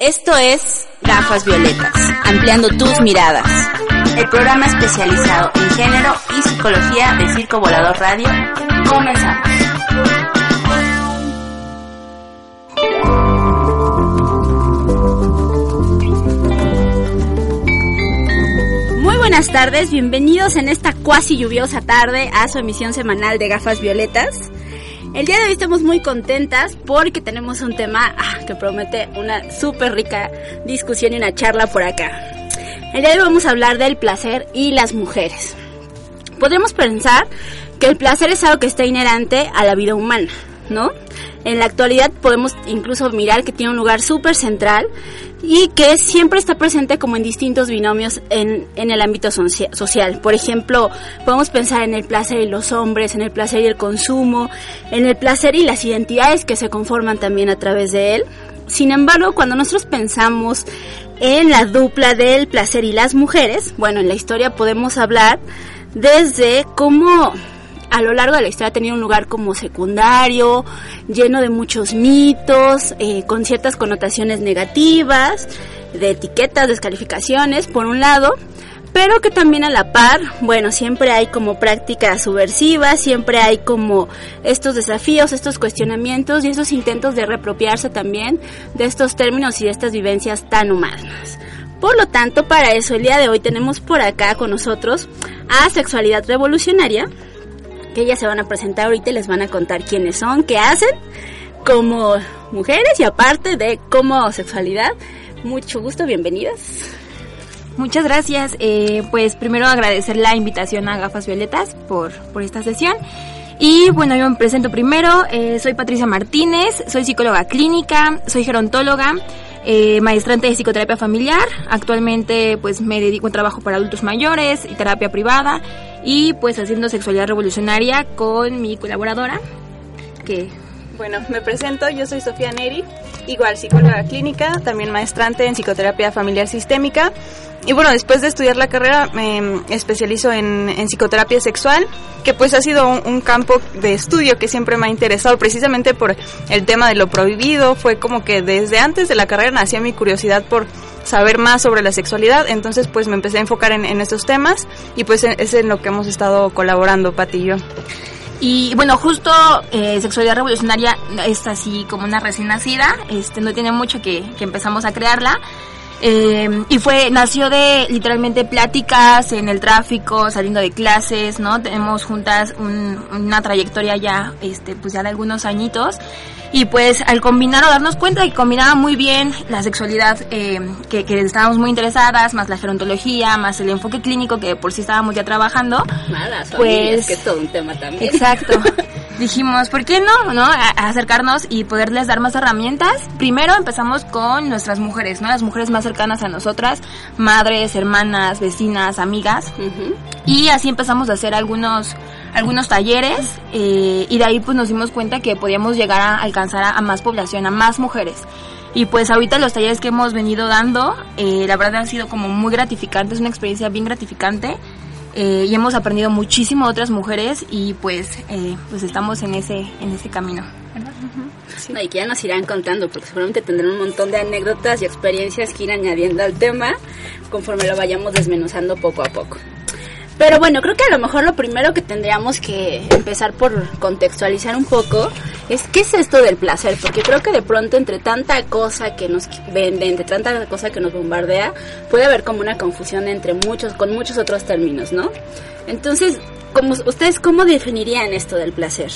Esto es Gafas Violetas, ampliando tus miradas. El programa especializado en género y psicología de Circo Volador Radio. Comenzamos. Muy buenas tardes, bienvenidos en esta cuasi lluviosa tarde a su emisión semanal de Gafas Violetas. El día de hoy estamos muy contentas porque tenemos un tema ah, que promete una súper rica discusión y una charla por acá. El día de hoy vamos a hablar del placer y las mujeres. Podemos pensar que el placer es algo que está inherente a la vida humana, ¿no? En la actualidad podemos incluso mirar que tiene un lugar súper central y que siempre está presente como en distintos binomios en, en el ámbito social. Por ejemplo, podemos pensar en el placer y los hombres, en el placer y el consumo, en el placer y las identidades que se conforman también a través de él. Sin embargo, cuando nosotros pensamos en la dupla del placer y las mujeres, bueno, en la historia podemos hablar desde cómo a lo largo de la historia ha tenido un lugar como secundario, lleno de muchos mitos, eh, con ciertas connotaciones negativas, de etiquetas, descalificaciones, por un lado, pero que también a la par, bueno, siempre hay como prácticas subversivas, siempre hay como estos desafíos, estos cuestionamientos y esos intentos de reapropiarse también de estos términos y de estas vivencias tan humanas. Por lo tanto, para eso el día de hoy tenemos por acá con nosotros a Sexualidad Revolucionaria, que ellas se van a presentar ahorita y les van a contar quiénes son, qué hacen como mujeres y aparte de como sexualidad. Mucho gusto, bienvenidas. Muchas gracias. Eh, pues primero agradecer la invitación a Gafas Violetas por, por esta sesión. Y bueno, yo me presento primero. Eh, soy Patricia Martínez, soy psicóloga clínica, soy gerontóloga, eh, maestrante de psicoterapia familiar. Actualmente pues me dedico a trabajo para adultos mayores y terapia privada y pues haciendo sexualidad revolucionaria con mi colaboradora que bueno, me presento, yo soy Sofía Neri, igual psicóloga clínica, también maestrante en psicoterapia familiar sistémica. Y bueno, después de estudiar la carrera me especializo en, psicoterapia sexual, que pues ha sido un, campo de estudio que siempre me ha interesado, precisamente por el tema de lo prohibido. Fue como que desde antes de la carrera nacía mi curiosidad por saber más sobre la sexualidad, entonces pues me empecé a enfocar en, estos temas y pues es en lo que hemos estado colaborando, Pati y yo. Y bueno, justo eh, Sexualidad Revolucionaria es así como una recién nacida, este, no tiene mucho que empezamos a crearla. Eh, y fue, nació de literalmente pláticas en el tráfico, saliendo de clases, ¿no? Tenemos juntas una trayectoria ya, este, pues ya de algunos añitos. Y pues al combinar o darnos cuenta que combinaba muy bien la sexualidad eh, que, que, estábamos muy interesadas, más la gerontología, más el enfoque clínico que por sí estábamos ya trabajando. Nada, pues que es todo un tema también. Exacto. Dijimos, ¿por qué no? ¿No? A, acercarnos y poderles dar más herramientas. Primero empezamos con nuestras mujeres, ¿no? Las mujeres más cercanas a nosotras, madres, hermanas, vecinas, amigas. Y así empezamos a hacer algunos algunos talleres eh, y de ahí pues nos dimos cuenta que podíamos llegar a alcanzar a, más población, a más mujeres. Y pues ahorita los talleres que hemos venido dando, eh, la verdad han sido como muy gratificantes, una experiencia bien gratificante. Eh, y hemos aprendido muchísimo de otras mujeres y pues pues estamos en ese en ese camino y que ya nos irán contando porque seguramente tendrán un montón de anécdotas y experiencias que ir añadiendo al tema conforme lo vayamos desmenuzando poco a poco pero bueno, creo que a lo mejor lo primero que tendríamos que empezar por contextualizar un poco es qué es esto del placer, porque creo que de pronto entre tanta cosa que nos vende, entre tanta cosa que nos bombardea, puede haber como una confusión entre muchos, con muchos otros términos, ¿no? Entonces, ¿cómo, ¿ustedes cómo definirían esto del placer?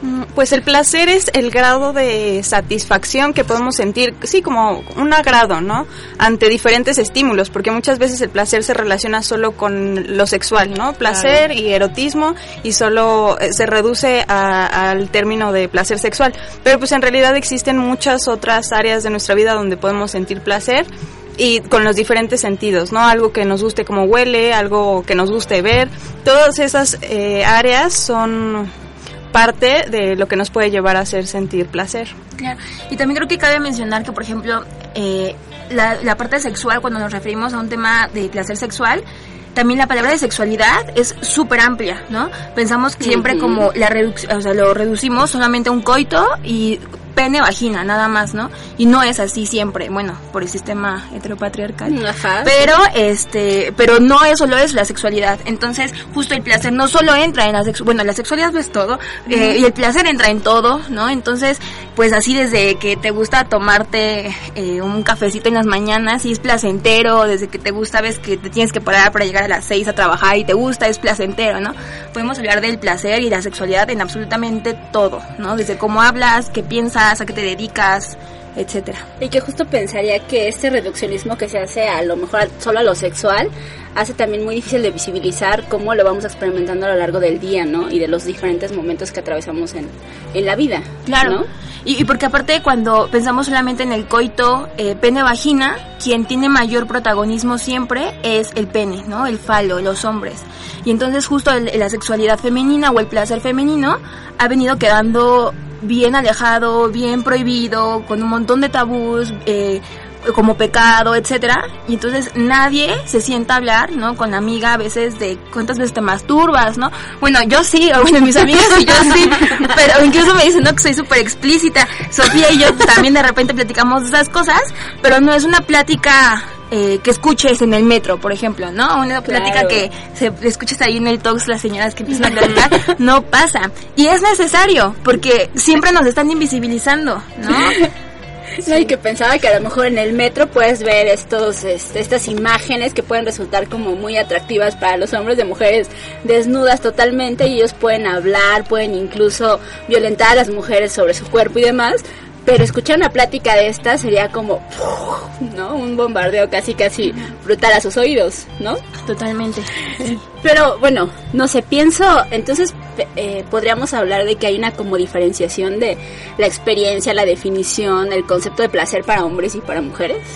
Mm, Pues el placer es el grado de satisfacción que podemos sentir, sí, como un agrado, ¿no? Ante diferentes estímulos, porque muchas veces el placer se relaciona solo con lo sexual, ¿no? Placer y erotismo y solo eh, se reduce a- al término de placer sexual. Pero pues en realidad existen muchas otras áreas de nuestra vida donde podemos sentir placer y con los diferentes sentidos, ¿no? Algo que nos guste como huele, algo que nos guste ver. Todas esas eh, áreas son parte de lo que nos puede llevar a hacer sentir placer. Claro. Y también creo que cabe mencionar que, por ejemplo, eh, la, la parte sexual, cuando nos referimos a un tema de placer sexual, también la palabra de sexualidad es súper amplia, ¿no? Pensamos que siempre como la reduc- o sea, lo reducimos solamente a un coito y pene, vagina, nada más, ¿no? Y no es así siempre, bueno, por el sistema heteropatriarcal. Ajá. Pero este, pero no es solo es la sexualidad. Entonces, justo el placer no solo entra en la sexualidad, bueno, la sexualidad es todo, eh, y el placer entra en todo, ¿no? Entonces, pues así desde que te gusta tomarte eh, un cafecito en las mañanas y es placentero, desde que te gusta ves que te tienes que parar para llegar a las seis a trabajar y te gusta, es placentero, ¿no? Podemos hablar del placer y la sexualidad en absolutamente todo, ¿no? Desde cómo hablas, qué piensas, a qué te dedicas, etcétera. Y que justo pensaría que este reduccionismo que se hace a lo mejor solo a lo sexual hace también muy difícil de visibilizar cómo lo vamos experimentando a lo largo del día, ¿no? Y de los diferentes momentos que atravesamos en, en la vida. Claro. ¿no? Y, y porque aparte cuando pensamos solamente en el coito eh, pene-vagina, quien tiene mayor protagonismo siempre es el pene, ¿no? El falo, los hombres. Y entonces justo el- la sexualidad femenina o el placer femenino ha venido quedando bien alejado, bien prohibido, con un montón de tabús, eh, como pecado, etcétera, y entonces nadie se sienta a hablar, ¿no? Con la amiga a veces de cuántas veces te masturbas, ¿no? Bueno, yo sí, o bueno, mis amigas y yo sí, pero incluso me dicen, no, que soy súper explícita. Sofía y yo también de repente platicamos de esas cosas, pero no es una plática eh, que escuches en el metro, por ejemplo, ¿no? Una plática Claro. que se escuches ahí en el talks las señoras que empiezan a platicar, no pasa. Y es necesario, porque siempre nos están invisibilizando, ¿no? No, y que pensaba que a lo mejor en el metro puedes ver estos, este, estas imágenes que pueden resultar como muy atractivas para los hombres de mujeres desnudas totalmente y ellos pueden hablar, pueden incluso violentar a las mujeres sobre su cuerpo y demás. Pero escuchar una plática de esta sería como, ¿no? Un bombardeo casi, casi brutal a sus oídos, ¿no? Totalmente. Pero bueno, no sé, pienso, entonces eh, podríamos hablar de que hay una como diferenciación de la experiencia, la definición, el concepto de placer para hombres y para mujeres.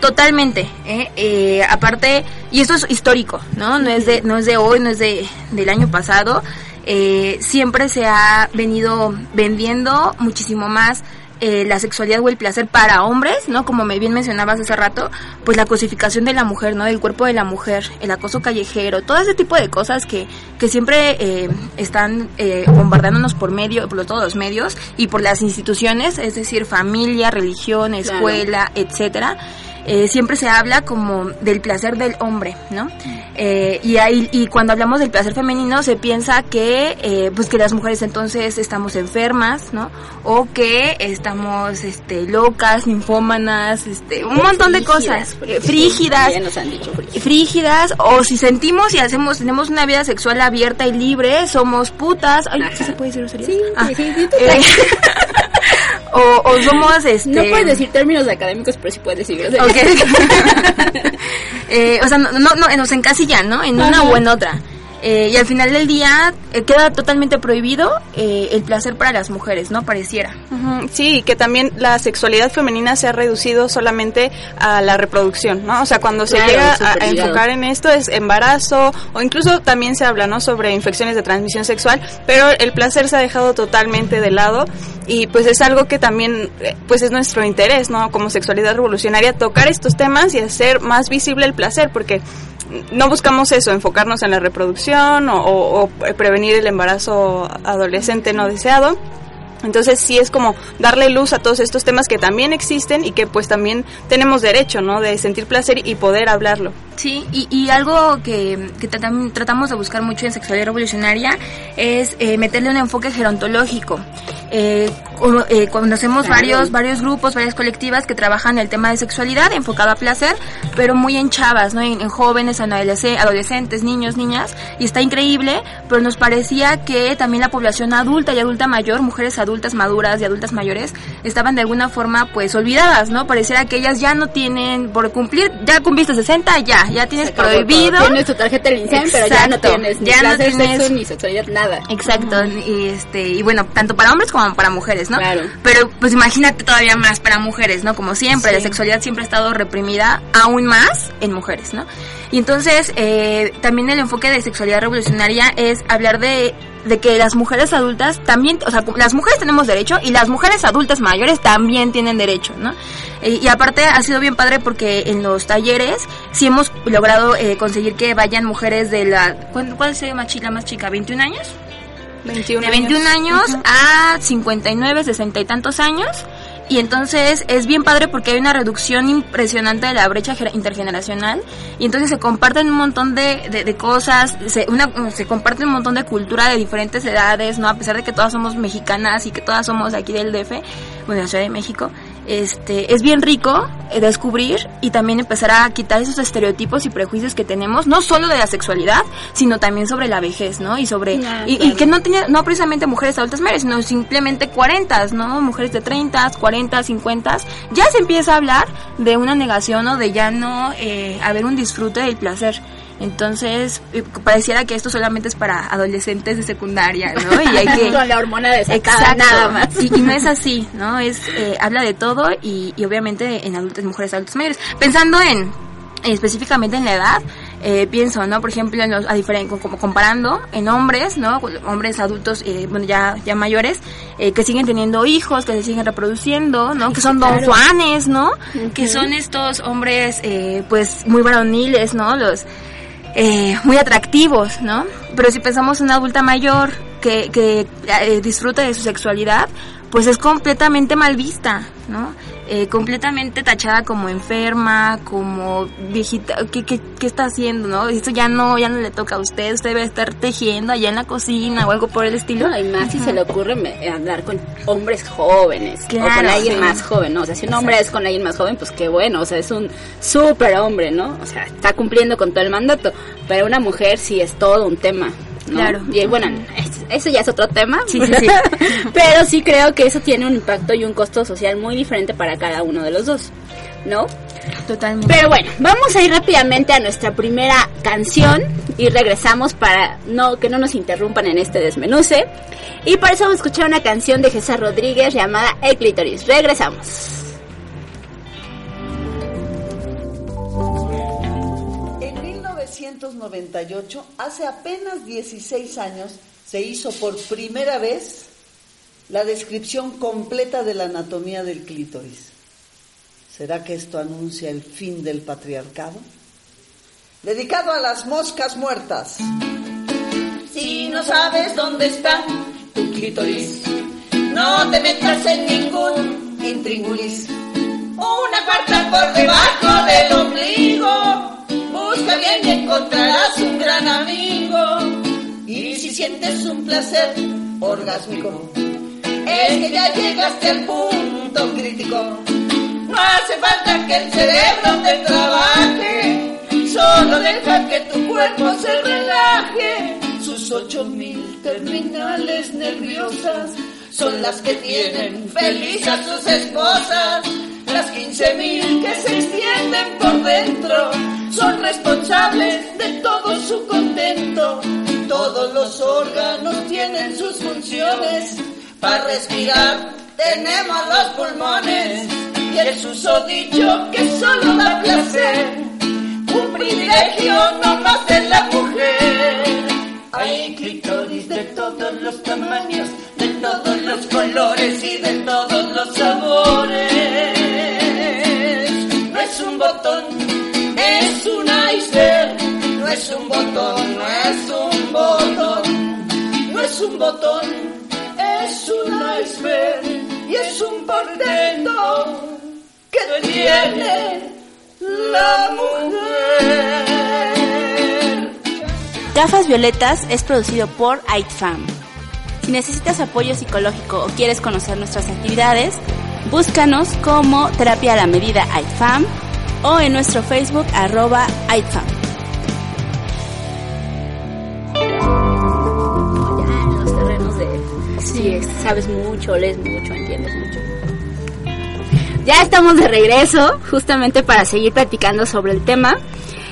Totalmente, ¿eh? Eh, aparte, y esto es histórico, ¿no? No es de, no es de hoy, no es de, del año pasado. Eh, siempre se ha venido vendiendo muchísimo más eh, la sexualidad o el placer para hombres, ¿no? Como me bien mencionabas hace rato, pues la cosificación de la mujer, ¿no? Del cuerpo de la mujer, el acoso callejero, todo ese tipo de cosas que, que siempre eh, están eh, bombardeándonos por medio, por todos los medios y por las instituciones, es decir, familia, religión, Claro. escuela, etcétera. Eh, siempre se habla como del placer del hombre, ¿no? Eh, y ahí y cuando hablamos del placer femenino se piensa que eh, pues que las mujeres entonces estamos enfermas, ¿no? O que estamos este locas, ninfómanas, este un montón de cosas, eh, frígidas, nos han dicho frígidas. frígidas o si sentimos y hacemos tenemos una vida sexual abierta y libre somos putas ay ¿sí se puede decir? Sí, Ah, sí, sí, o, o somos este No puedes decir términos académicos, pero sí puedes decir groserías. Eh, o sea, no, no, no, nos encasillan, ¿no? En una o en otra. Eh, y al final del día eh, queda totalmente prohibido eh, el placer para las mujeres, ¿no? Pareciera. Ujú, Sí, y que también la sexualidad femenina se ha reducido solamente a la reproducción, ¿no? O sea, cuando se llega a, a enfocar en esto es embarazo o incluso también se habla, ¿no? Sobre infecciones de transmisión sexual, pero el placer se ha dejado totalmente de lado y pues es algo que también eh, pues es nuestro interés, ¿no? Como sexualidad revolucionaria tocar estos temas y hacer más visible el placer porque no buscamos eso, enfocarnos en la reproducción o, o- o prevenir el embarazo adolescente no deseado. Entonces sí es como darle luz a todos estos temas que también existen y que pues también tenemos derecho, ¿no? De sentir placer y poder hablarlo. Sí, y, y algo que, que tratam- tratamos de buscar mucho en Sexualidad Revolucionaria es eh, meterle un enfoque gerontológico. Eh, eh, Claro. varios, varios grupos, varias colectivas que trabajan el tema de sexualidad enfocado a placer, pero muy en chavas, ¿no? En, en jóvenes, en adolesc- adolescentes, niños, niñas, y está increíble, pero nos parecía que también la población adulta y adulta mayor, mujeres adultas maduras y adultas mayores, estaban de alguna forma pues olvidadas, ¿no? Pareciera que ellas ya no tienen por cumplir, ya cumpliste 60, ya, ya tienes todo. prohibido. Tienes tu tarjeta del INSEM, pero ya no tienes ni Ya no tienes- sexo, ni sexualidad, nada. Exacto, y este, y bueno, tanto para hombres como para mujeres, ¿no? Claro. Pero pues imagínate todavía más para mujeres, ¿no? Como siempre, Sí. la sexualidad siempre ha estado reprimida aún más en mujeres, ¿no? Y entonces, eh, también el enfoque de sexualidad revolucionaria es hablar de de que las mujeres adultas también, o sea, las mujeres tenemos derecho y las mujeres adultas mayores también tienen derecho, ¿no? Eh, y aparte ha sido bien padre porque en los talleres sí hemos logrado eh, conseguir que vayan mujeres de la, ¿cuál, cuál sería más chica, más chica? ¿21 años? 21 de 21 años a 59, 60 y tantos años. Y entonces es bien padre porque hay una reducción impresionante de la brecha intergeneracional. Y entonces se comparten un montón de, de, cosas, se, una, se comparte un montón de cultura de diferentes edades, ¿no? A pesar de que todas somos mexicanas y que todas somos aquí del DF, bueno, la Ciudad de México. Este, es bien rico eh, descubrir y también empezar a quitar esos estereotipos y prejuicios que tenemos, no solo de la sexualidad, sino también sobre la vejez, ¿no? Y sobre, y, que no tenía, no precisamente mujeres adultas mayores, sino simplemente 40, ¿no? Mujeres de 30, 40, 50, ya se empieza a hablar de una negación o de ya no eh, haber un disfrute del placer. Entonces, pareciera que esto solamente es para adolescentes de secundaria, ¿no? Y hay que... Con la hormona desatada, nada más. Y, y no es así, ¿no? Es, eh, habla de todo y, y obviamente en adultos, mujeres adultas mayores. Pensando en, específicamente en la edad, eh, pienso, ¿no? Por ejemplo, en los, a diferen- como comparando en hombres, ¿no? Hombres adultos, eh, bueno, ya, ya mayores, eh, que siguen teniendo hijos, que se siguen reproduciendo, ¿no? Que son don claro. Juanes, ¿no? Que son estos hombres, eh, pues, muy varoniles, ¿no? Los, eh, muy atractivos, ¿no? Pero si pensamos en una adulta mayor que, que eh, disfruta de su sexualidad, pues es completamente mal vista, ¿no? Eh, completamente tachada como enferma, como viejita, ¿qué, qué, qué está haciendo, no? Esto ya no, ya no le toca a usted, usted debe estar tejiendo allá en la cocina o algo por el estilo. No, y más si se le ocurre me- hablar con hombres jóvenes o Claro, con alguien sí. más joven, ¿no? O sea, si un hombre es con alguien más joven, pues qué bueno, o sea, es un súper hombre, ¿no? O sea, está cumpliendo con todo el mandato, pero una mujer sí es todo un tema. ¿No? Claro. Y bueno, es- eso ya es otro tema. Sí, sí, sí. pero sí creo que eso tiene un impacto y un costo social muy diferente para cada uno de los dos, ¿no? Totalmente. Pero bueno, vamos a ir rápidamente a nuestra primera canción y regresamos para no que no nos interrumpan en este desmenuce. Y para eso vamos a escuchar una canción de Jesús Rodríguez llamada El Clítoris. Regresamos. 1998, hace apenas 16 años, se hizo por primera vez la descripción completa de la anatomía del clítoris. ¿Será que esto anuncia el fin del patriarcado? Dedicado a las moscas muertas. Si no sabes dónde está tu clítoris, no te metas en ningún intríngulis. Una cuarta por debajo del ombligo. Busca bien y encontrarás un gran amigo. Y si sientes un placer orgásmico, es que ya llegaste al punto crítico. No hace falta que el cerebro te trabaje, solo deja que tu cuerpo se relaje. Sus ocho mil terminales nerviosas son las que tienen feliz a sus esposas. Respirar tenemos los pulmones y el susodicho que solo da placer. Un privilegio no más de la mujer. Hay clítoris de todos los tamaños, de todos los colores y de todos los sabores. No es un botón, es un iceberg. No es un botón, no es un botón. No es un botón, un portento que tiene la mujer. Gafas Violetas es producido por AITFAM. Si necesitas apoyo psicológico o quieres conocer nuestras actividades, búscanos como Terapia a la Medida AITFAM o en nuestro Facebook arroba AITFAM. Ya en los terrenos de... Sí, sabes mucho, lees mucho, entiendes mucho. Ya estamos de regreso, justamente para seguir platicando sobre el tema.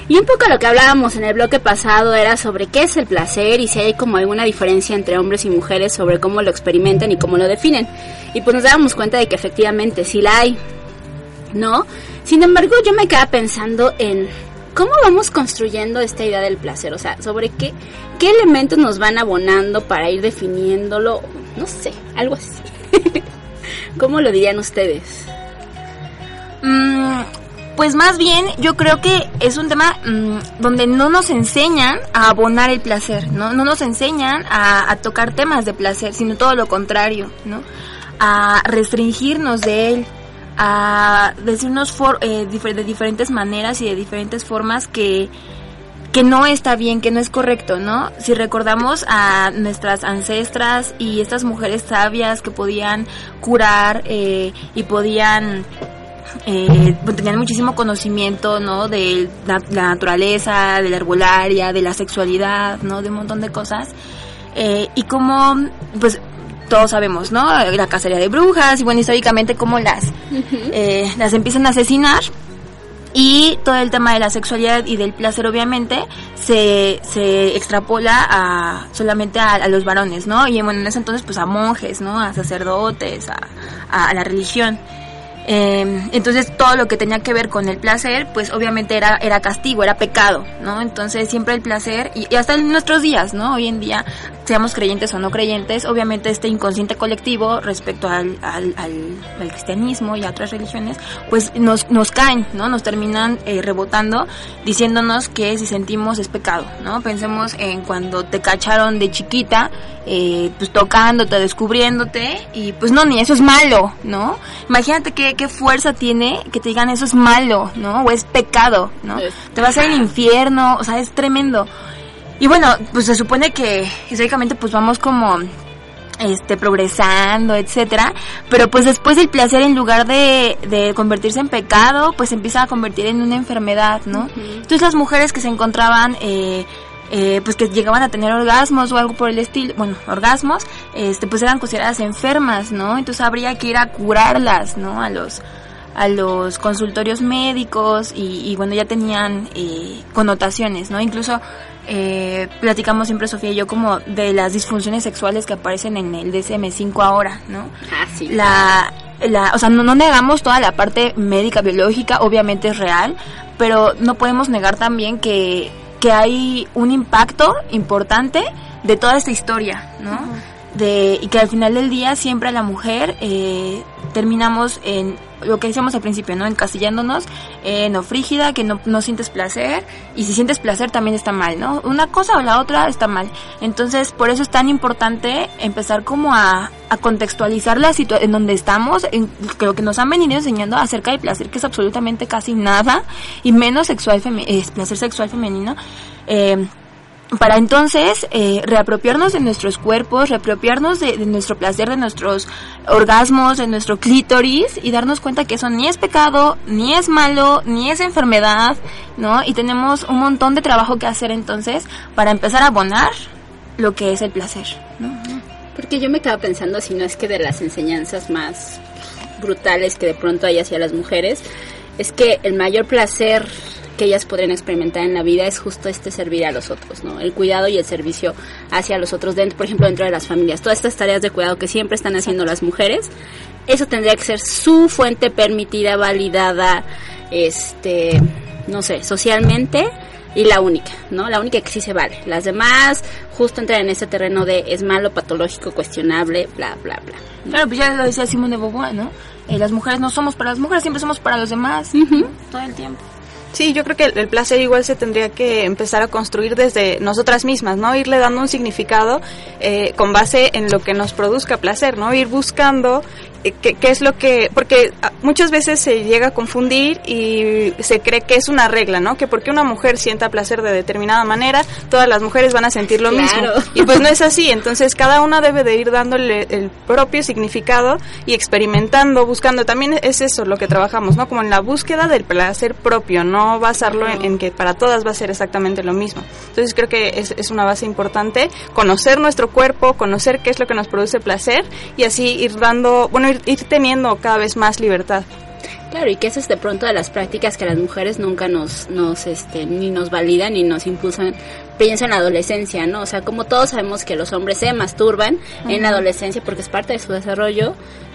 Y un poco lo que hablábamos en el bloque pasado era sobre qué es el placer y si hay como alguna diferencia entre hombres y mujeres sobre cómo lo experimentan y cómo lo definen. Y pues nos dábamos cuenta de que efectivamente sí la hay, ¿no? Sin embargo, yo me quedaba pensando en cómo vamos construyendo esta idea del placer, o sea, sobre qué, qué elementos nos van abonando para ir definiéndolo, no sé, algo así. ¿Cómo lo dirían ustedes? Mm, pues más bien yo creo que es un tema mm, donde no nos enseñan a abonar el placer, ¿no? No nos enseñan a, tocar temas de placer, sino todo lo contrario, ¿no? A restringirnos de él, a decirnos for, eh, de diferentes maneras y de diferentes formas que, que no está bien, que no es correcto, ¿no? Si recordamos a nuestras ancestras y estas mujeres sabias que podían curar eh, y podían eh, tenían muchísimo conocimiento, ¿no? De la, la naturaleza, de la herbolaria, de la sexualidad, ¿no? De un montón de cosas. Eh, y como, pues, todos sabemos, ¿no? La cacería de brujas y bueno, históricamente cómo las, eh, las empiezan a asesinar. Y todo el tema de la sexualidad y del placer, obviamente, se, se extrapola a solamente a, a los varones, ¿no? Y bueno, en ese entonces, pues a monjes, ¿no? A sacerdotes, a, a la religión. Eh, entonces todo lo que tenía que ver con el placer, pues obviamente era, era castigo, era pecado, ¿no? Entonces siempre el placer, y, hasta en nuestros días, ¿no? Hoy en día, seamos creyentes o no creyentes, obviamente este inconsciente colectivo respecto al, al, cristianismo y a otras religiones, pues nos, nos caen, ¿no? Nos terminan eh, rebotando diciéndonos que si sentimos es pecado, ¿no? Pensemos en cuando te cacharon de chiquita, eh, pues tocándote, descubriéndote, y pues no, ni eso es malo, ¿no? Imagínate qué, qué fuerza tiene que te digan eso es malo, ¿no? O es pecado, ¿no? Es- Te vas al infierno, o sea, es tremendo. Y bueno, pues se supone que históricamente pues vamos como este progresando, etcétera, pero pues después el placer en lugar de, de convertirse en pecado, pues se empieza a convertir en una enfermedad, ¿no? Entonces las mujeres que se encontraban eh, eh, pues que llegaban a tener orgasmos o algo por el estilo, bueno, orgasmos, este, pues eran consideradas enfermas, ¿no? Entonces habría que ir a curarlas, ¿no? A los a los consultorios médicos y, y bueno ya tenían eh, connotaciones, ¿no? Incluso eh, platicamos siempre Sofía y yo como de las disfunciones sexuales que aparecen en el DSM-5 ahora, ¿no? Ah, sí. la, la, o sea, no, no negamos toda la parte médica, biológica, obviamente es real, pero no podemos negar también que, que hay un impacto importante de toda esta historia, ¿no? De, y que al final del día siempre la mujer eh, terminamos en lo que decíamos al principio, ¿no? Encasillándonos en no frígida, que no, no sientes placer, y si sientes placer también está mal, ¿no? Una cosa o la otra está mal. Entonces, por eso es tan importante empezar como a, contextualizar la situación en donde estamos, en lo que nos han venido enseñando acerca del placer, que es absolutamente casi nada, y menos sexual eh, placer sexual femenino. Eh, para entonces eh, reapropiarnos de nuestros cuerpos, reapropiarnos de, nuestro placer, de nuestros orgasmos, de nuestro clítoris y darnos cuenta que eso ni es pecado, ni es malo, ni es enfermedad, ¿no? Y tenemos un montón de trabajo que hacer entonces para empezar a abonar lo que es el placer, ¿no? Porque yo me estaba pensando si no es que de las enseñanzas más brutales que de pronto hay hacia las mujeres, es que el mayor placer que ellas podrían experimentar en la vida es justo este servir a los otros, ¿no? El cuidado y el servicio hacia los otros, dentro, por ejemplo, dentro de las familias. Todas estas tareas de cuidado que siempre están haciendo las mujeres, eso tendría que ser su fuente permitida, validada, este, no sé, socialmente y la única, ¿no? La única que sí se vale. Las demás justo entran en ese terreno de es malo, patológico, cuestionable, bla, bla, bla. Claro, pues ya lo decía Simone de Beauvoir, ¿no? Eh, las mujeres no somos para las mujeres, siempre somos para los demás, ¿no? todo el tiempo. Sí, yo creo que el, el placer igual se tendría que empezar a construir desde nosotras mismas, ¿no? Irle dando un significado eh, con base en lo que nos produzca placer, ¿no? Ir buscando qué, qué es lo que, porque ah, muchas veces se llega a confundir y se cree que es una regla, ¿no? Que porque una mujer sienta placer de determinada manera, todas las mujeres van a sentir lo mismo. Claro. Y pues no es así, entonces cada una debe de ir dándole el propio significado y experimentando, buscando. También es eso lo que trabajamos, ¿no? Como en la búsqueda del placer propio, no basarlo en, en que para todas va a ser exactamente lo mismo. Entonces creo que es, es una base importante conocer nuestro cuerpo, conocer qué es lo que nos produce placer y así ir dando, bueno, ir, ir teniendo cada vez más libertad. Claro, y que eso es de pronto de las prácticas que las mujeres nunca nos, nos, este, ni nos validan ni nos impulsan. Pienso en la adolescencia, ¿no? O sea, como todos sabemos que los hombres se masturban en la adolescencia porque es parte de su desarrollo,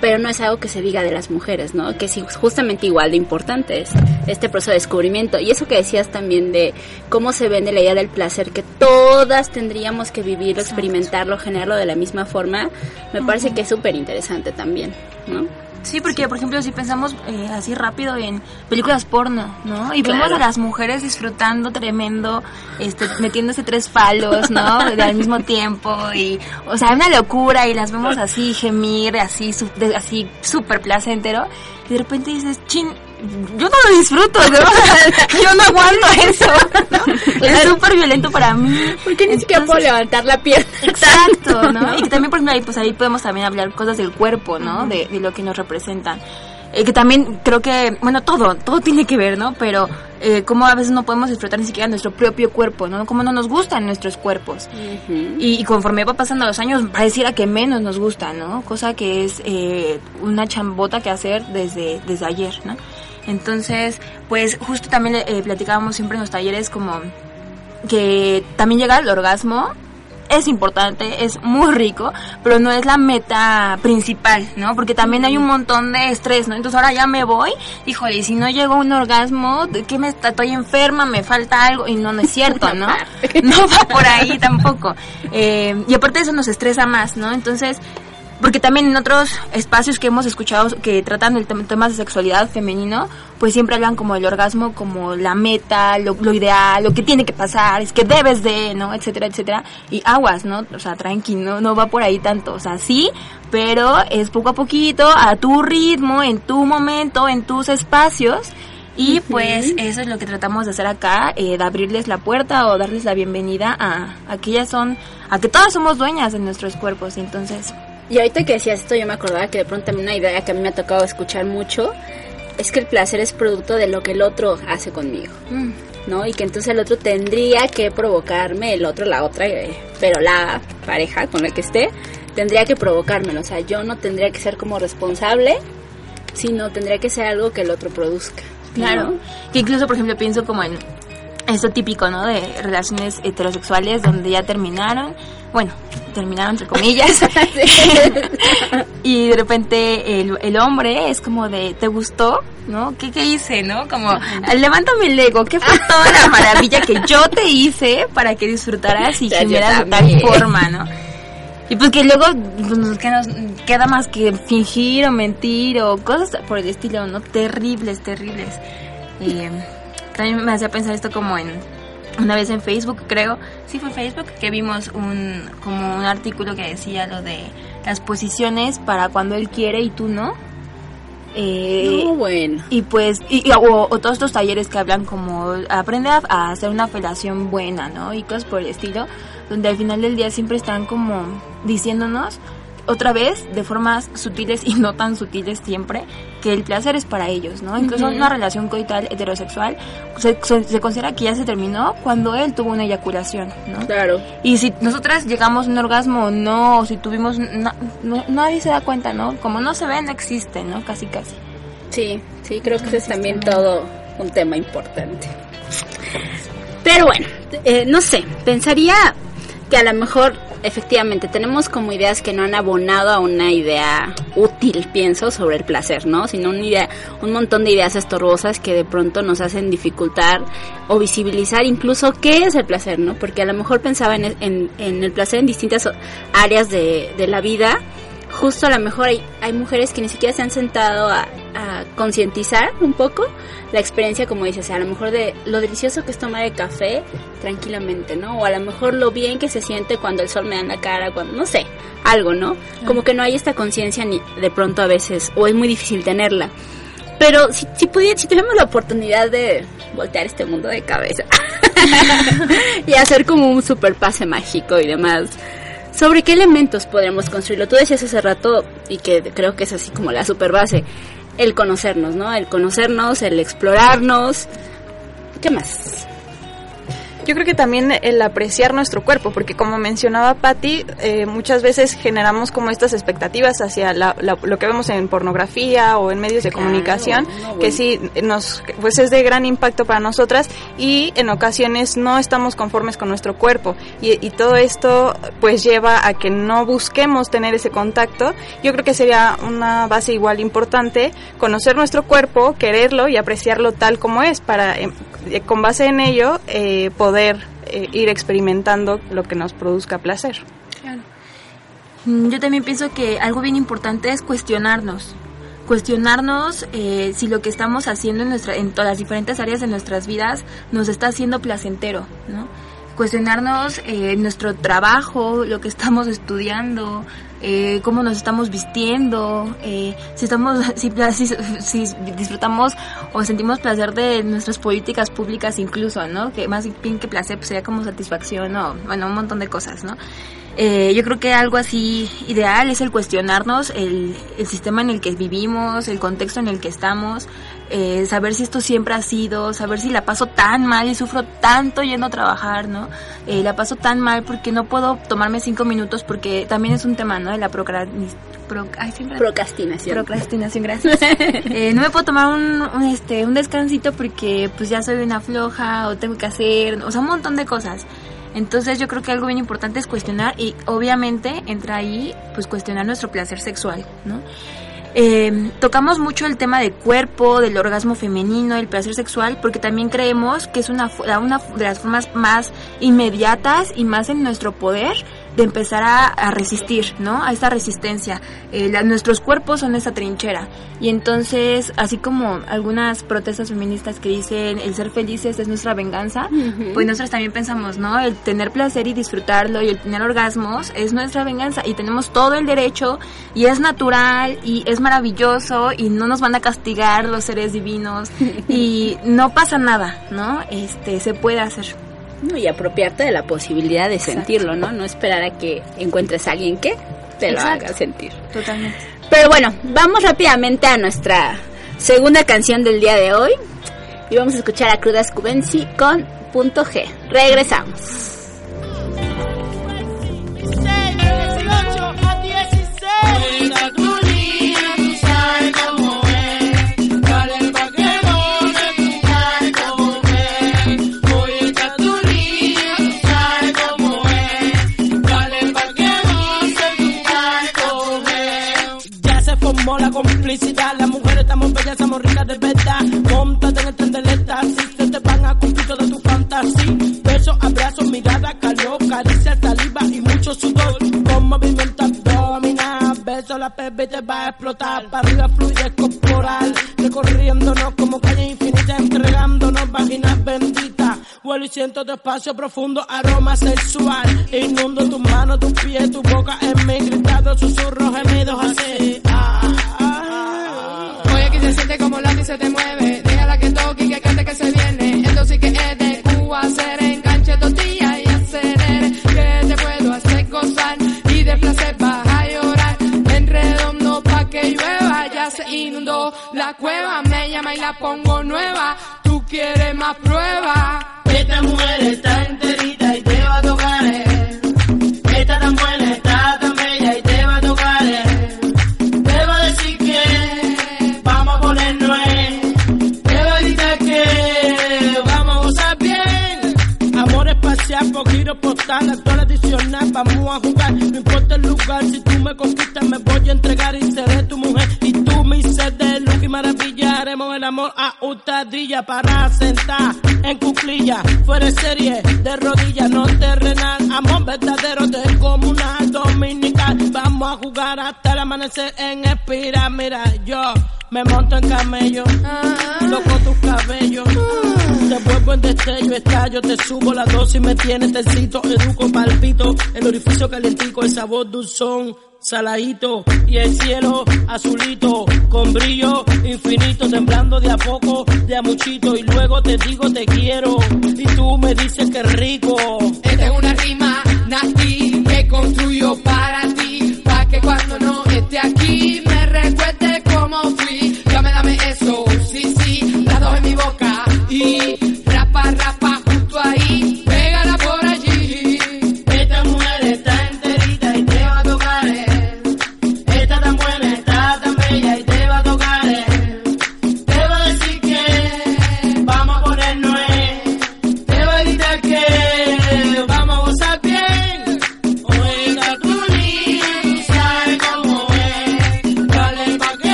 pero no es algo que se diga de las mujeres, ¿no? Que es justamente igual de importante es este proceso de descubrimiento. Y eso que decías también de cómo se vende la idea del placer, que todas tendríamos que vivirlo, experimentarlo, generarlo de la misma forma, me parece que es súper interesante también, ¿no? Sí, porque por ejemplo si pensamos eh, así rápido en películas porno, ¿no? Y vemos a las mujeres disfrutando tremendo, este, metiéndose tres palos, ¿no? Al mismo tiempo y, o sea, una locura y las vemos así gemir, así, su- de- así súper placentero y de repente dices, chin, yo no lo disfruto, ¿no? yo no aguanto eso, ¿no? Es súper violento para mí. Porque ni siquiera puedo levantar la pierna. Exacto, ¿no? Y que también, por ejemplo, ahí, pues ahí podemos también hablar cosas del cuerpo, ¿no? de, de lo que nos representan. Eh, que también creo que, bueno, todo, todo tiene que ver, ¿no? Pero eh, cómo a veces no podemos disfrutar ni siquiera nuestro propio cuerpo, ¿no? Cómo no nos gustan nuestros cuerpos. y, y conforme va pasando los años, pareciera que menos nos gusta, ¿no? Cosa que es eh, una chambota que hacer desde, desde ayer, ¿no? Entonces, pues justo también eh, platicábamos siempre en los talleres como que también llegar al orgasmo es importante, es muy rico, pero no es la meta principal, ¿no? Porque también hay un montón de estrés, ¿no? Entonces ahora ya me voy, híjole, si no llego a un orgasmo, ¿de qué me está? Estoy enferma, me falta algo, y no, no es cierto, ¿no? No va por ahí tampoco. Eh, y aparte eso nos estresa más, ¿no? Entonces, porque también en otros espacios que hemos escuchado que tratan el tem- temas de sexualidad femenino, pues siempre hablan como el orgasmo como la meta, lo, lo ideal, lo que tiene que pasar, es que debes de, ¿no? Etcétera, etcétera. Y aguas, ¿no? O sea, tranqui, no, no va por ahí tanto. O sea, sí, pero es poco a poquito, a tu ritmo, en tu momento, en tus espacios. Y pues eso es lo que tratamos de hacer acá, eh, de abrirles la puerta o darles la bienvenida a, a que ellas son, a que todas somos dueñas de nuestros cuerpos. Y entonces, Y ahorita que decías esto, yo me acordaba que de pronto también una idea que a mí me ha tocado escuchar mucho es que el placer es producto de lo que el otro hace conmigo, mm, ¿no? Y que entonces el otro tendría que provocarme, el otro, la otra, eh, pero la pareja con la que esté, tendría que provocármelo. O sea, yo no tendría que ser como responsable, sino tendría que ser algo que el otro produzca. Claro. ¿no? Que incluso, por ejemplo, pienso como en esto típico, ¿no? De relaciones heterosexuales donde ya terminaron. Bueno, terminaron entre comillas. y de repente el, el hombre es como de, ¿te gustó? ¿No? ¿Qué, qué hice? ¿No? Como, levántame el ego. ¿Qué fue toda la maravilla que yo te hice para que disfrutaras y gimieras de tal forma, ¿no? Y pues que luego pues, que nos queda más que fingir o mentir o cosas por el estilo, ¿no? Terribles, terribles. Y eh, también me hacía pensar esto como en una vez en Facebook, creo, sí fue Facebook, que vimos un como un artículo que decía lo de las posiciones para cuando él quiere y tú no. Eh, No, bueno. y pues, y, y- o, o todos estos talleres que hablan como aprende a, a hacer una felación buena, ¿no? Y cosas por el estilo, donde al final del día siempre están como diciéndonos otra vez, de formas sutiles y no tan sutiles siempre, que el placer es para ellos, ¿no? Incluso una relación coital heterosexual se, se- se considera que ya se terminó cuando él tuvo una eyaculación, ¿no? Claro. Y si nosotras llegamos a un orgasmo o no, o si tuvimos, no- nadie se da cuenta, ¿no? Como no se ve, no existe, ¿no? Casi, casi. Sí, sí, creo que ese es también todo un tema importante. Pero bueno, eh, no sé, pensaría que a lo mejor efectivamente tenemos como ideas que no han abonado a una idea útil, pienso, sobre el placer, ¿no? Sino una idea, un montón de ideas estorbosas que de pronto nos hacen dificultar o visibilizar incluso qué es el placer, ¿no? Porque a lo mejor pensaba en, en- en el placer en distintas áreas de, de la vida, justo a lo mejor hay, hay mujeres que ni siquiera se han sentado a, a concientizar un poco la experiencia, como dices, a lo mejor de lo delicioso que es tomar el café tranquilamente, ¿no? O a lo mejor lo bien que se siente cuando el sol me da en la cara, cuando, no sé, algo, ¿no? Como que no hay esta conciencia ni de pronto a veces, o es muy difícil tenerla. Pero si, si, pudiera, si tenemos la oportunidad de voltear este mundo de cabeza y hacer como un super pase mágico y demás, ¿sobre qué elementos podremos construirlo? Tú decías hace rato, y que creo que es así como la super base, el conocernos, ¿no? El conocernos, el explorarnos. ¿Qué más? Yo creo que también el apreciar nuestro cuerpo, porque como mencionaba Patti, eh, muchas veces generamos como estas expectativas hacia la, la, lo que vemos en pornografía o en medios de claro, comunicación, no, bueno. que sí nos, pues es de gran impacto para nosotras y en ocasiones no estamos conformes con nuestro cuerpo y, y todo esto pues lleva a que no busquemos tener ese contacto. Yo creo que sería una base igual importante conocer nuestro cuerpo, quererlo y apreciarlo tal como es para eh, con base en ello eh, poder eh, ir experimentando lo que nos produzca placer. Claro. Yo también pienso que algo bien importante es cuestionarnos. Cuestionarnos eh, si lo que estamos haciendo en, nuestra, en todas las diferentes áreas de nuestras vidas nos está haciendo placentero, ¿no? Cuestionarnos eh, nuestro trabajo, lo que estamos estudiando, eh, cómo nos estamos vistiendo, eh, si estamos, si, si, disfrutamos o sentimos placer de nuestras políticas públicas incluso, ¿no? Que más bien que placer pues sería como satisfacción o, bueno, un montón de cosas, ¿no? Eh, yo creo que algo así ideal es el cuestionarnos el, el, sistema en el que vivimos, el contexto en el que estamos, eh, saber si esto siempre ha sido, saber si la paso tan mal y sufro tanto yendo a trabajar, ¿no? Eh, la paso tan mal porque no puedo tomarme cinco minutos porque también es un tema, ¿no? De la. Pro, ay, procrastinación. Procrastinación, gracias. eh, no me puedo tomar un, un, este, un descansito porque pues ya soy una floja o tengo que hacer, o sea, un montón de cosas. Entonces yo creo que algo bien importante es cuestionar y obviamente entra ahí pues cuestionar nuestro placer sexual, ¿no? Eh, tocamos mucho el tema del cuerpo, del orgasmo femenino, el placer sexual, porque también creemos que es una, una de las formas más inmediatas y más en nuestro poder de empezar a, a resistir, ¿no? A esta resistencia. Eh, la, nuestros cuerpos son esa trinchera. Y entonces, así como algunas protestas feministas que dicen el ser felices es nuestra venganza, uh -huh. pues nosotros también pensamos, ¿no? El tener placer y disfrutarlo y el tener orgasmos es nuestra venganza y tenemos todo el derecho y es natural y es maravilloso y no nos van a castigar los seres divinos y no pasa nada, ¿no? Este, se puede hacer. No, y apropiarte de la posibilidad de Exacto. sentirlo, ¿no? No esperar a que encuentres a alguien que te lo Exacto. haga sentir. Totalmente. Pero bueno, vamos rápidamente a nuestra segunda canción del día de hoy. Y vamos a escuchar a Crudas Cubensi con Punto G. Regresamos. Estamos ricas de verdad. Montate en el tren del éxtasis, se te van a cumplir toda tu fantasía. Besos, abrazos, mirada, calor, caricia, saliva y mucho sudor. Con movimiento abdominal, beso la bebé te va a explotar. Para arriba fluye corporal, recorriéndonos como calle infinita, entregándonos vaginas benditas. Vuelo y siento tu espacio profundo, aroma sensual. Inundo tus manos, tus pies, tu boca en mi gritado, susurros, gemidos así. Ah, se te mueve. Déjala que toque y que cante que se viene. Esto sí que es de Cuba, hacer enganche tortilla y acelere. Que te puedo hacer gozar y de placer vas llorar. En redondo pa' que llueva, ya se inundó la cueva. Me llama y la pongo nueva. Tú quieres más pruebas. Esta mujer está enterita postal, actual adicional, vamos a jugar. No importa el lugar, si tú me conquistas, me voy a entregar y seré tu mujer. Y tú mi sed de luz y maravilla, haremos el amor a hurtadilla para sentar en cuclilla, fuera serie, de rodillas, no terrenal, amor verdadero de comunal dominical. Vamos a jugar hasta el amanecer en espira, mira, yo me monto en camello, loco tus cabellos, te vuelvo en destello, estallo, te subo la dosis, me tienes tercito, educo, palpito, el orificio calientico, el sabor dulzón, saladito, y el cielo azulito, con brillo infinito, temblando de a poco, de a muchito, y luego te digo te quiero, y tú me dices que rico. Esta es una rima nasty que construyo para ti, para que cuando no esté aquí me recuerde mi boca y rapa, rapa justo ahí,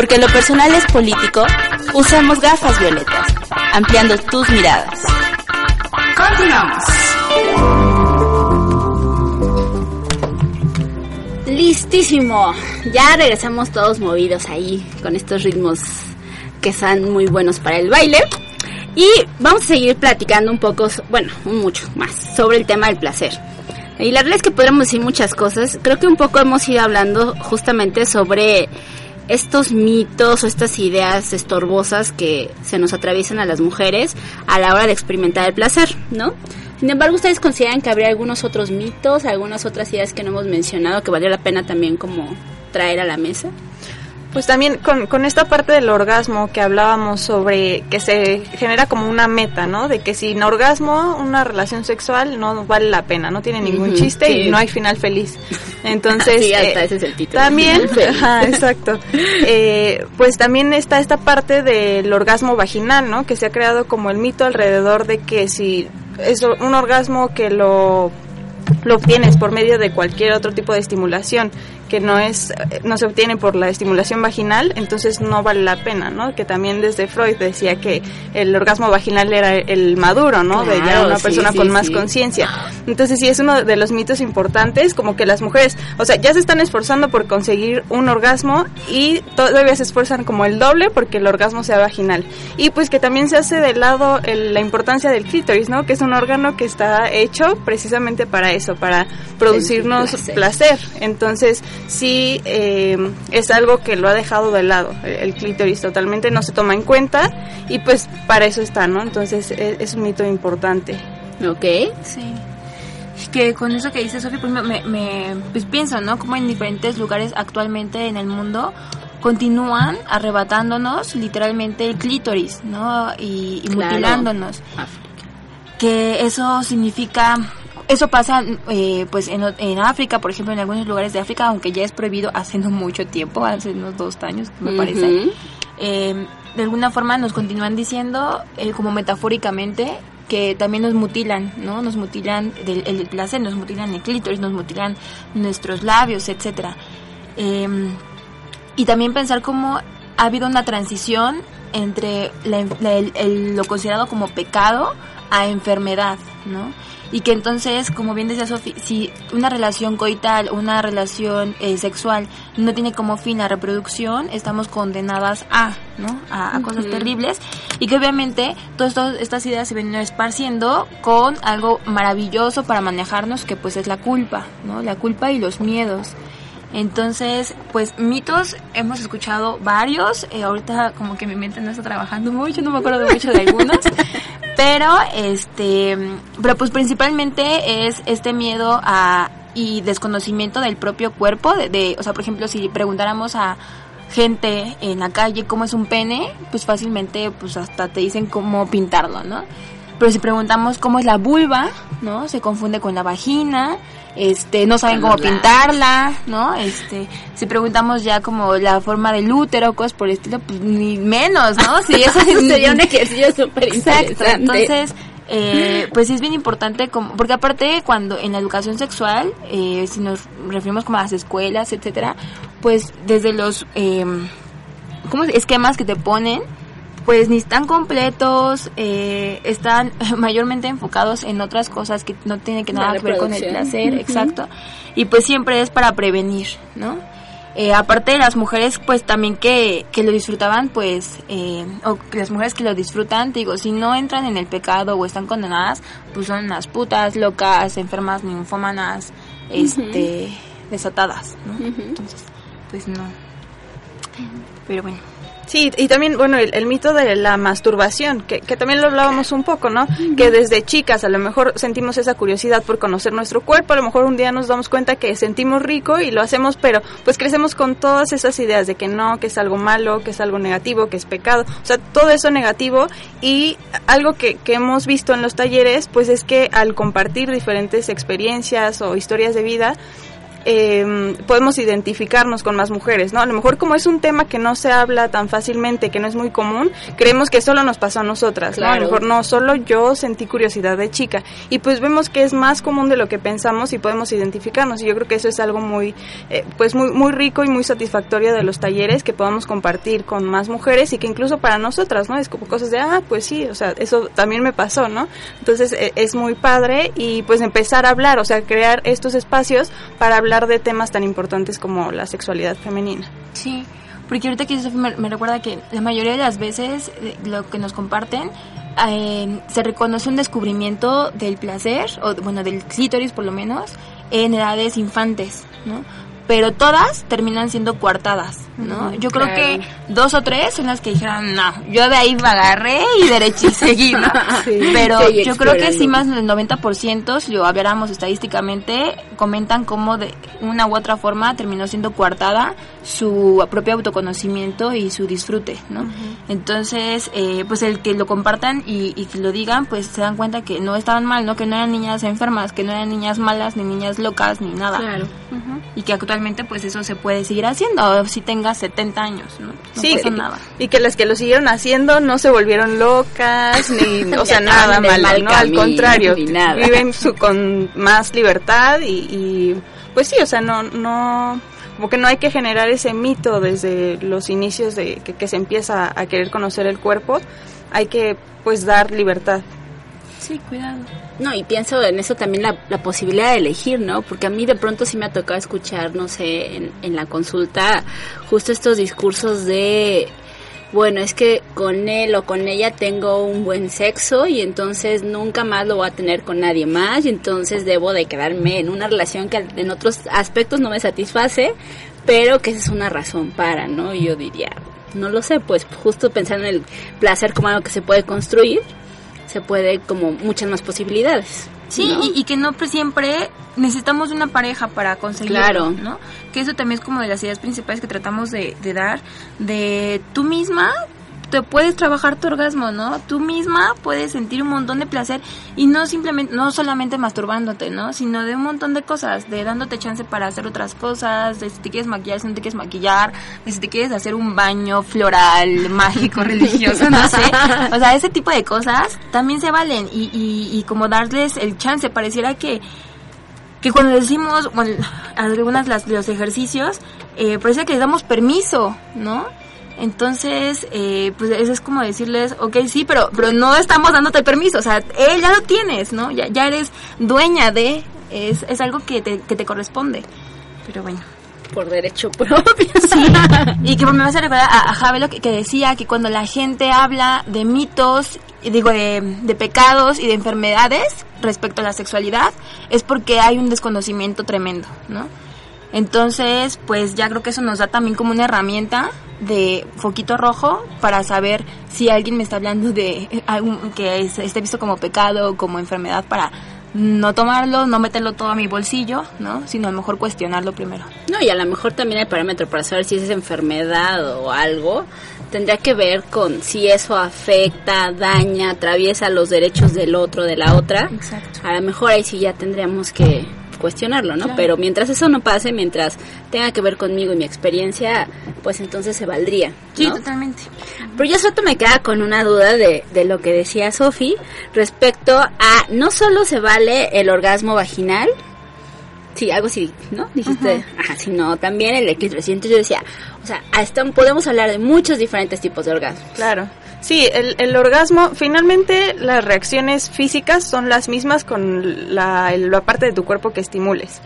Porque lo personal es político, usamos gafas violetas, ampliando tus miradas. Continuamos. Listísimo. Ya regresamos todos movidos ahí con estos ritmos que son muy buenos para el baile. Y vamos a seguir platicando un poco, bueno, mucho más, sobre el tema del placer. Y la verdad es que podríamos decir muchas cosas. Creo que un poco hemos ido hablando justamente sobre estos mitos o estas ideas estorbosas que se nos atraviesan a las mujeres a la hora de experimentar el placer, ¿no? Sin embargo, ¿ustedes consideran que habría algunos otros mitos, algunas otras ideas que no hemos mencionado que valdría la pena también como traer a la mesa? Pues también con, con esta parte del orgasmo que hablábamos sobre que se genera como una meta, ¿no? De que sin orgasmo una relación sexual no vale la pena, no tiene ningún chiste sí. y no hay final feliz. Entonces, Sí, hasta eh, ese es el título. También, ajá, exacto. Eh, pues también está esta parte del orgasmo vaginal, ¿no? Que se ha creado como el mito alrededor de que si es un orgasmo que lo lo obtienes por medio de cualquier otro tipo de estimulación que no es no se obtiene por la estimulación vaginal entonces no vale la pena no que también desde Freud decía que el orgasmo vaginal era el maduro no de ya una sí, persona sí, con más sí. conciencia entonces sí es uno de los mitos importantes como que las mujeres o sea ya se están esforzando por conseguir un orgasmo y todavía se esfuerzan como el doble porque el orgasmo sea vaginal y pues que también se hace de lado el- la importancia del clítoris no que es un órgano que está hecho precisamente para eso para producirnos placer. placer. Entonces, sí eh, es algo que lo ha dejado de lado, el, el clítoris totalmente no se toma en cuenta y pues para eso está, ¿no? Entonces es, es un mito importante. Ok. Sí. Que con eso que dice Sofi, pues me, me- pues pienso, ¿no? Como en diferentes lugares actualmente en el mundo continúan arrebatándonos literalmente el clítoris, ¿no? Y, y Claro. mutilándonos. Que eso significa, eso pasa eh, pues en, en África, por ejemplo, en algunos lugares de África, aunque ya es prohibido hace no mucho tiempo, hace unos dos años, me parece eh, de alguna forma nos continúan diciendo, eh, como metafóricamente, que también nos mutilan, ¿no? Nos mutilan del, el placer, nos mutilan el clítoris, nos mutilan nuestros labios, etcétera. Eh, y también pensar cómo ha habido una transición entre la- la- el- el- lo considerado como pecado a enfermedad, ¿no? Y que entonces, como bien decía Sofi, si una relación coital, una relación eh, sexual no tiene como fin la reproducción, estamos condenadas a, ¿no? A, a cosas terribles. Y que obviamente todas estas ideas se vienen esparciendo con algo maravilloso para manejarnos, que pues es la culpa, ¿no? La culpa y los miedos. Entonces, pues mitos hemos escuchado varios. eh, ahorita como que mi mente no está trabajando mucho, no me acuerdo mucho de algunos. pero este, pero pues principalmente es este miedo a y desconocimiento del propio cuerpo, de, o sea, por ejemplo, si preguntáramos a gente en la calle cómo es un pene, pues fácilmente pues hasta te dicen cómo pintarlo, ¿no? Pero si preguntamos cómo es la vulva, ¿no? Se confunde con la vagina, este, no saben cómo pintarla, ¿no? Este, si preguntamos ya como la forma del útero, cosas por el estilo, pues ni menos, ¿no? Si eso Sería un ejercicio súper Exacto, interesante. entonces, eh, pues sí es bien importante, como, porque aparte cuando en la educación sexual, eh, si nos referimos como a las escuelas, etcétera, pues desde los eh, ¿cómo esquemas que te ponen, pues ni están completos, eh, están mayormente enfocados en otras cosas que no tienen que nada que ver con el placer, exacto, y pues siempre es para prevenir, ¿no? Eh, aparte de las mujeres, pues también que, que lo disfrutaban, pues, eh, o las mujeres que lo disfrutan, te digo, si no entran en el pecado o están condenadas, pues son unas putas, locas, enfermas, ninfómanas, este, desatadas, ¿no? Entonces, pues no. Pero bueno. Sí, y también, bueno, el, el mito de la masturbación, que, que también lo hablábamos un poco, ¿no? Que desde chicas a lo mejor sentimos esa curiosidad por conocer nuestro cuerpo, a lo mejor un día nos damos cuenta que sentimos rico y lo hacemos, pero pues crecemos con todas esas ideas de que no, que es algo malo, que es algo negativo, que es pecado, o sea, todo eso negativo y algo que, que hemos visto en los talleres, pues es que al compartir diferentes experiencias o historias de vida, eh, podemos identificarnos con más mujeres, ¿no? A lo mejor como es un tema que no se habla tan fácilmente, que no es muy común, creemos que solo nos pasó a nosotras, ¿no? A lo mejor no, solo yo sentí curiosidad de chica. Y pues vemos que es más común de lo que pensamos y podemos identificarnos. Y yo creo que eso es algo muy, eh, pues muy, muy rico y muy satisfactorio de los talleres que podamos compartir con más mujeres y que incluso para nosotras, ¿no? Es como cosas de, ah, pues sí, o sea, eso también me pasó, ¿no? Entonces eh, es muy padre y pues empezar a hablar, o sea, crear estos espacios para hablar de temas tan importantes como la sexualidad femenina. Sí, porque ahorita que me, me recuerda que la mayoría de las veces eh, lo que nos comparten eh, se reconoce un descubrimiento del placer, o bueno, del clítoris por lo menos, en edades infantes, ¿no? Pero todas terminan siendo coartadas, ¿no? Yo creo que dos o tres son las que dijeron, no, yo de ahí me agarré y derecho y seguí, ¿no? Pero yo creo que sí más del 90%, si lo habláramos estadísticamente, comentan cómo de una u otra forma terminó siendo coartada su propio autoconocimiento y su disfrute, ¿no? Entonces, eh, pues el que lo compartan y, y que lo digan, pues se dan cuenta que no estaban mal, ¿no? Que no eran niñas enfermas, que no eran niñas malas, ni niñas locas, ni nada. Claro. Y que actualmente, pues eso se puede seguir haciendo, si tengas 70 años, ¿no? No sí, pasa y- nada. y que las que lo siguieron haciendo no se volvieron locas, ni, o sea, nada malo, mal ¿no? Al contrario, viven su, con más libertad y, y, pues sí, o sea, no, no, como que no hay que generar ese mito desde los inicios de que, que se empieza a querer conocer el cuerpo, hay que pues dar libertad. Sí, cuidado. No, y pienso en eso también la, la posibilidad de elegir, ¿no? Porque a mí de pronto sí me ha tocado escuchar, no sé, en, en la consulta, justo estos discursos de, bueno, es que con él o con ella tengo un buen sexo y entonces nunca más lo voy a tener con nadie más y entonces debo de quedarme en una relación que en otros aspectos no me satisface, pero que esa es una razón para, ¿no? Yo diría, no lo sé, pues justo pensar en el placer como algo que se puede construir se puede como muchas más posibilidades. Sí, ¿no? y, y que no pre- siempre necesitamos una pareja para conseguirlo, Claro. ¿no? Que eso también es como de las ideas principales que tratamos de, de dar, de tú misma te puedes trabajar tu orgasmo, ¿no? Tú misma puedes sentir un montón de placer y no simplemente, no solamente masturbándote, ¿no? Sino de un montón de cosas, de dándote chance para hacer otras cosas, de si te quieres maquillar, si no te quieres maquillar, de si te quieres hacer un baño floral, mágico, religioso, no sé. O sea, ese tipo de cosas también se valen y, y, y como darles el chance, pareciera que que cuando decimos bueno, algunas las, los ejercicios, eh, parece que les damos permiso, ¿no? Entonces, eh, pues eso es como decirles, ok, sí, pero, pero no estamos dándote permiso, o sea, eh, ya lo tienes, ¿no? Ya, ya eres dueña de, es, es algo que te, que te corresponde. Pero bueno. por derecho propio. Sí, y que me hace recordar a, a Javelo que, que decía que cuando la gente habla de mitos, y digo, de, de pecados y de enfermedades respecto a la sexualidad, es porque hay un desconocimiento tremendo, ¿no? Entonces, pues ya creo que eso nos da también como una herramienta de foquito rojo para saber si alguien me está hablando de algún que es- esté visto como pecado o como enfermedad para no tomarlo, no meterlo todo a mi bolsillo, ¿no? Sino a lo mejor cuestionarlo primero. No, y a lo mejor también el parámetro para saber si es enfermedad o algo tendría que ver con si eso afecta, daña, atraviesa los derechos del otro, de la otra. Exacto. A lo mejor ahí sí ya tendríamos que cuestionarlo, ¿no? Pero mientras eso no pase, mientras tenga que ver conmigo y mi experiencia, pues entonces se valdría. Sí, totalmente. Pero yo solo me queda con una duda de, de lo que decía Sofi respecto a no solo se vale el orgasmo vaginal, sí, algo así, ¿no? Dijiste, ajá, sino también el clítoris. Y entonces yo decía, o sea, hasta podemos hablar de muchos diferentes tipos de orgasmos. Claro. Sí, el, el orgasmo, finalmente las reacciones físicas son las mismas con la, la parte de tu cuerpo que estimules.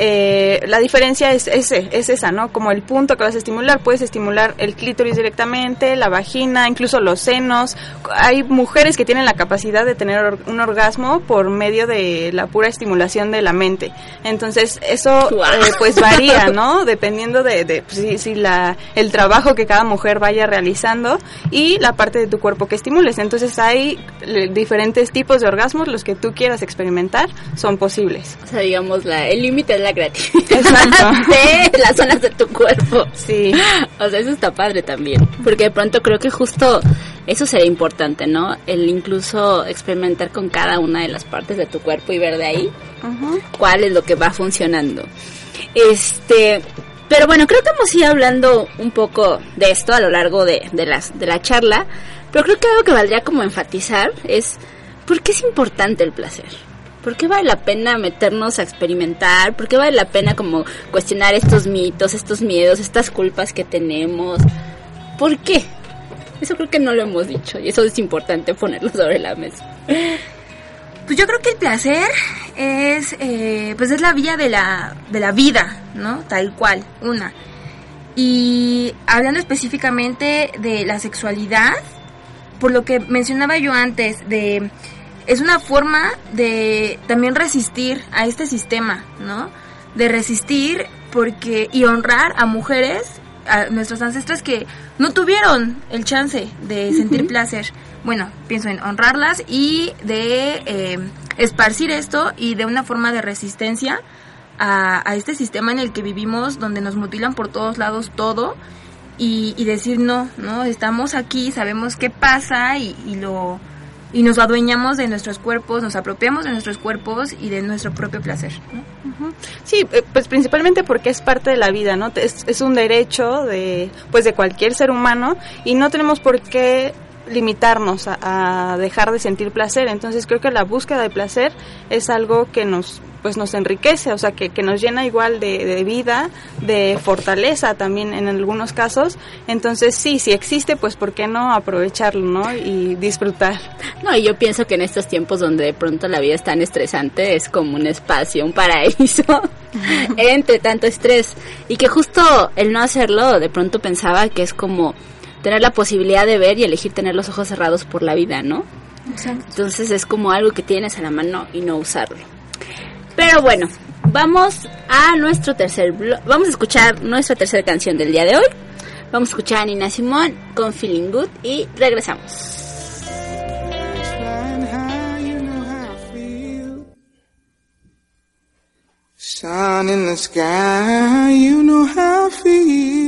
Eh, la diferencia es, ese, es esa, ¿no? Como el punto que vas a estimular, puedes estimular el clítoris directamente, la vagina, incluso los senos. Hay mujeres que tienen la capacidad de tener un orgasmo por medio de la pura estimulación de la mente. Entonces, eso eh, pues varía, ¿no? Dependiendo de, de pues, si, si la, el trabajo que cada mujer vaya realizando y la parte de tu cuerpo que estimules. Entonces, hay eh, diferentes tipos de orgasmos, los que tú quieras experimentar son posibles. O sea, digamos, la, el límite es la creatividad Exacto. de las zonas de tu cuerpo. Sí. O sea, eso está padre también. Porque de pronto creo que justo eso sería importante, ¿no? El incluso experimentar con cada una de las partes de tu cuerpo y ver de ahí cuál es lo que va funcionando. Este, pero bueno, creo que hemos ido hablando un poco de esto a lo largo de, de, las, de la charla, pero creo que algo que valdría como enfatizar es por qué es importante el placer. ¿Por qué vale la pena meternos a experimentar? ¿Por qué vale la pena como cuestionar estos mitos, estos miedos, estas culpas que tenemos? ¿Por qué? Eso creo que no lo hemos dicho y eso es importante ponerlo sobre la mesa. Pues yo creo que el placer es, eh, pues es la vía de la, de la vida, ¿no? Tal cual, una. Y hablando específicamente de la sexualidad, por lo que mencionaba yo antes, de es una forma de también resistir a este sistema, ¿no? De resistir porque y honrar a mujeres, a nuestros ancestros que no tuvieron el chance de sentir placer. Bueno, pienso en honrarlas y de eh, esparcir esto y de una forma de resistencia a, a este sistema en el que vivimos, donde nos mutilan por todos lados todo y, y decir no, no, estamos aquí, sabemos qué pasa y, y lo y nos adueñamos de nuestros cuerpos, nos apropiamos de nuestros cuerpos y de nuestro propio placer. Sí, eh, pues principalmente porque es parte de la vida, ¿no? Es, es un derecho de, pues de cualquier ser humano y no tenemos por qué limitarnos a, a dejar de sentir placer. Entonces creo que la búsqueda de placer es algo que nos pues nos enriquece, o sea, que, que nos llena igual de, de vida, de fortaleza también en algunos casos. Entonces sí, si existe, pues ¿por qué no aprovecharlo, no? Y disfrutar. No, y yo pienso que en estos tiempos donde de pronto la vida es tan estresante, es como un espacio, un paraíso entre tanto estrés. Y que justo el no hacerlo, de pronto pensaba que es como tener la posibilidad de ver y elegir tener los ojos cerrados por la vida, ¿no? Entonces es como algo que tienes a la mano y no usarlo. Pero bueno, vamos a nuestro tercer vamos a escuchar nuestra tercera canción del día de hoy. Vamos a escuchar a Nina Simón con Feeling Good y regresamos. Sun in the sky, you know how I feel.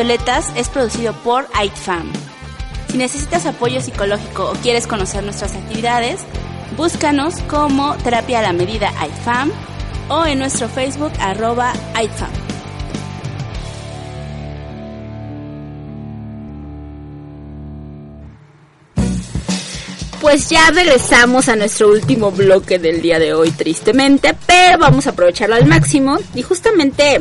Es producido por AITFAM. Si necesitas apoyo psicológico o quieres conocer nuestras actividades, búscanos como Terapia a la Medida AITFAM o en nuestro Facebook arroba AITFAM. Pues ya regresamos a nuestro último bloque del día de hoy, tristemente, pero vamos a aprovecharlo al máximo. Y justamente,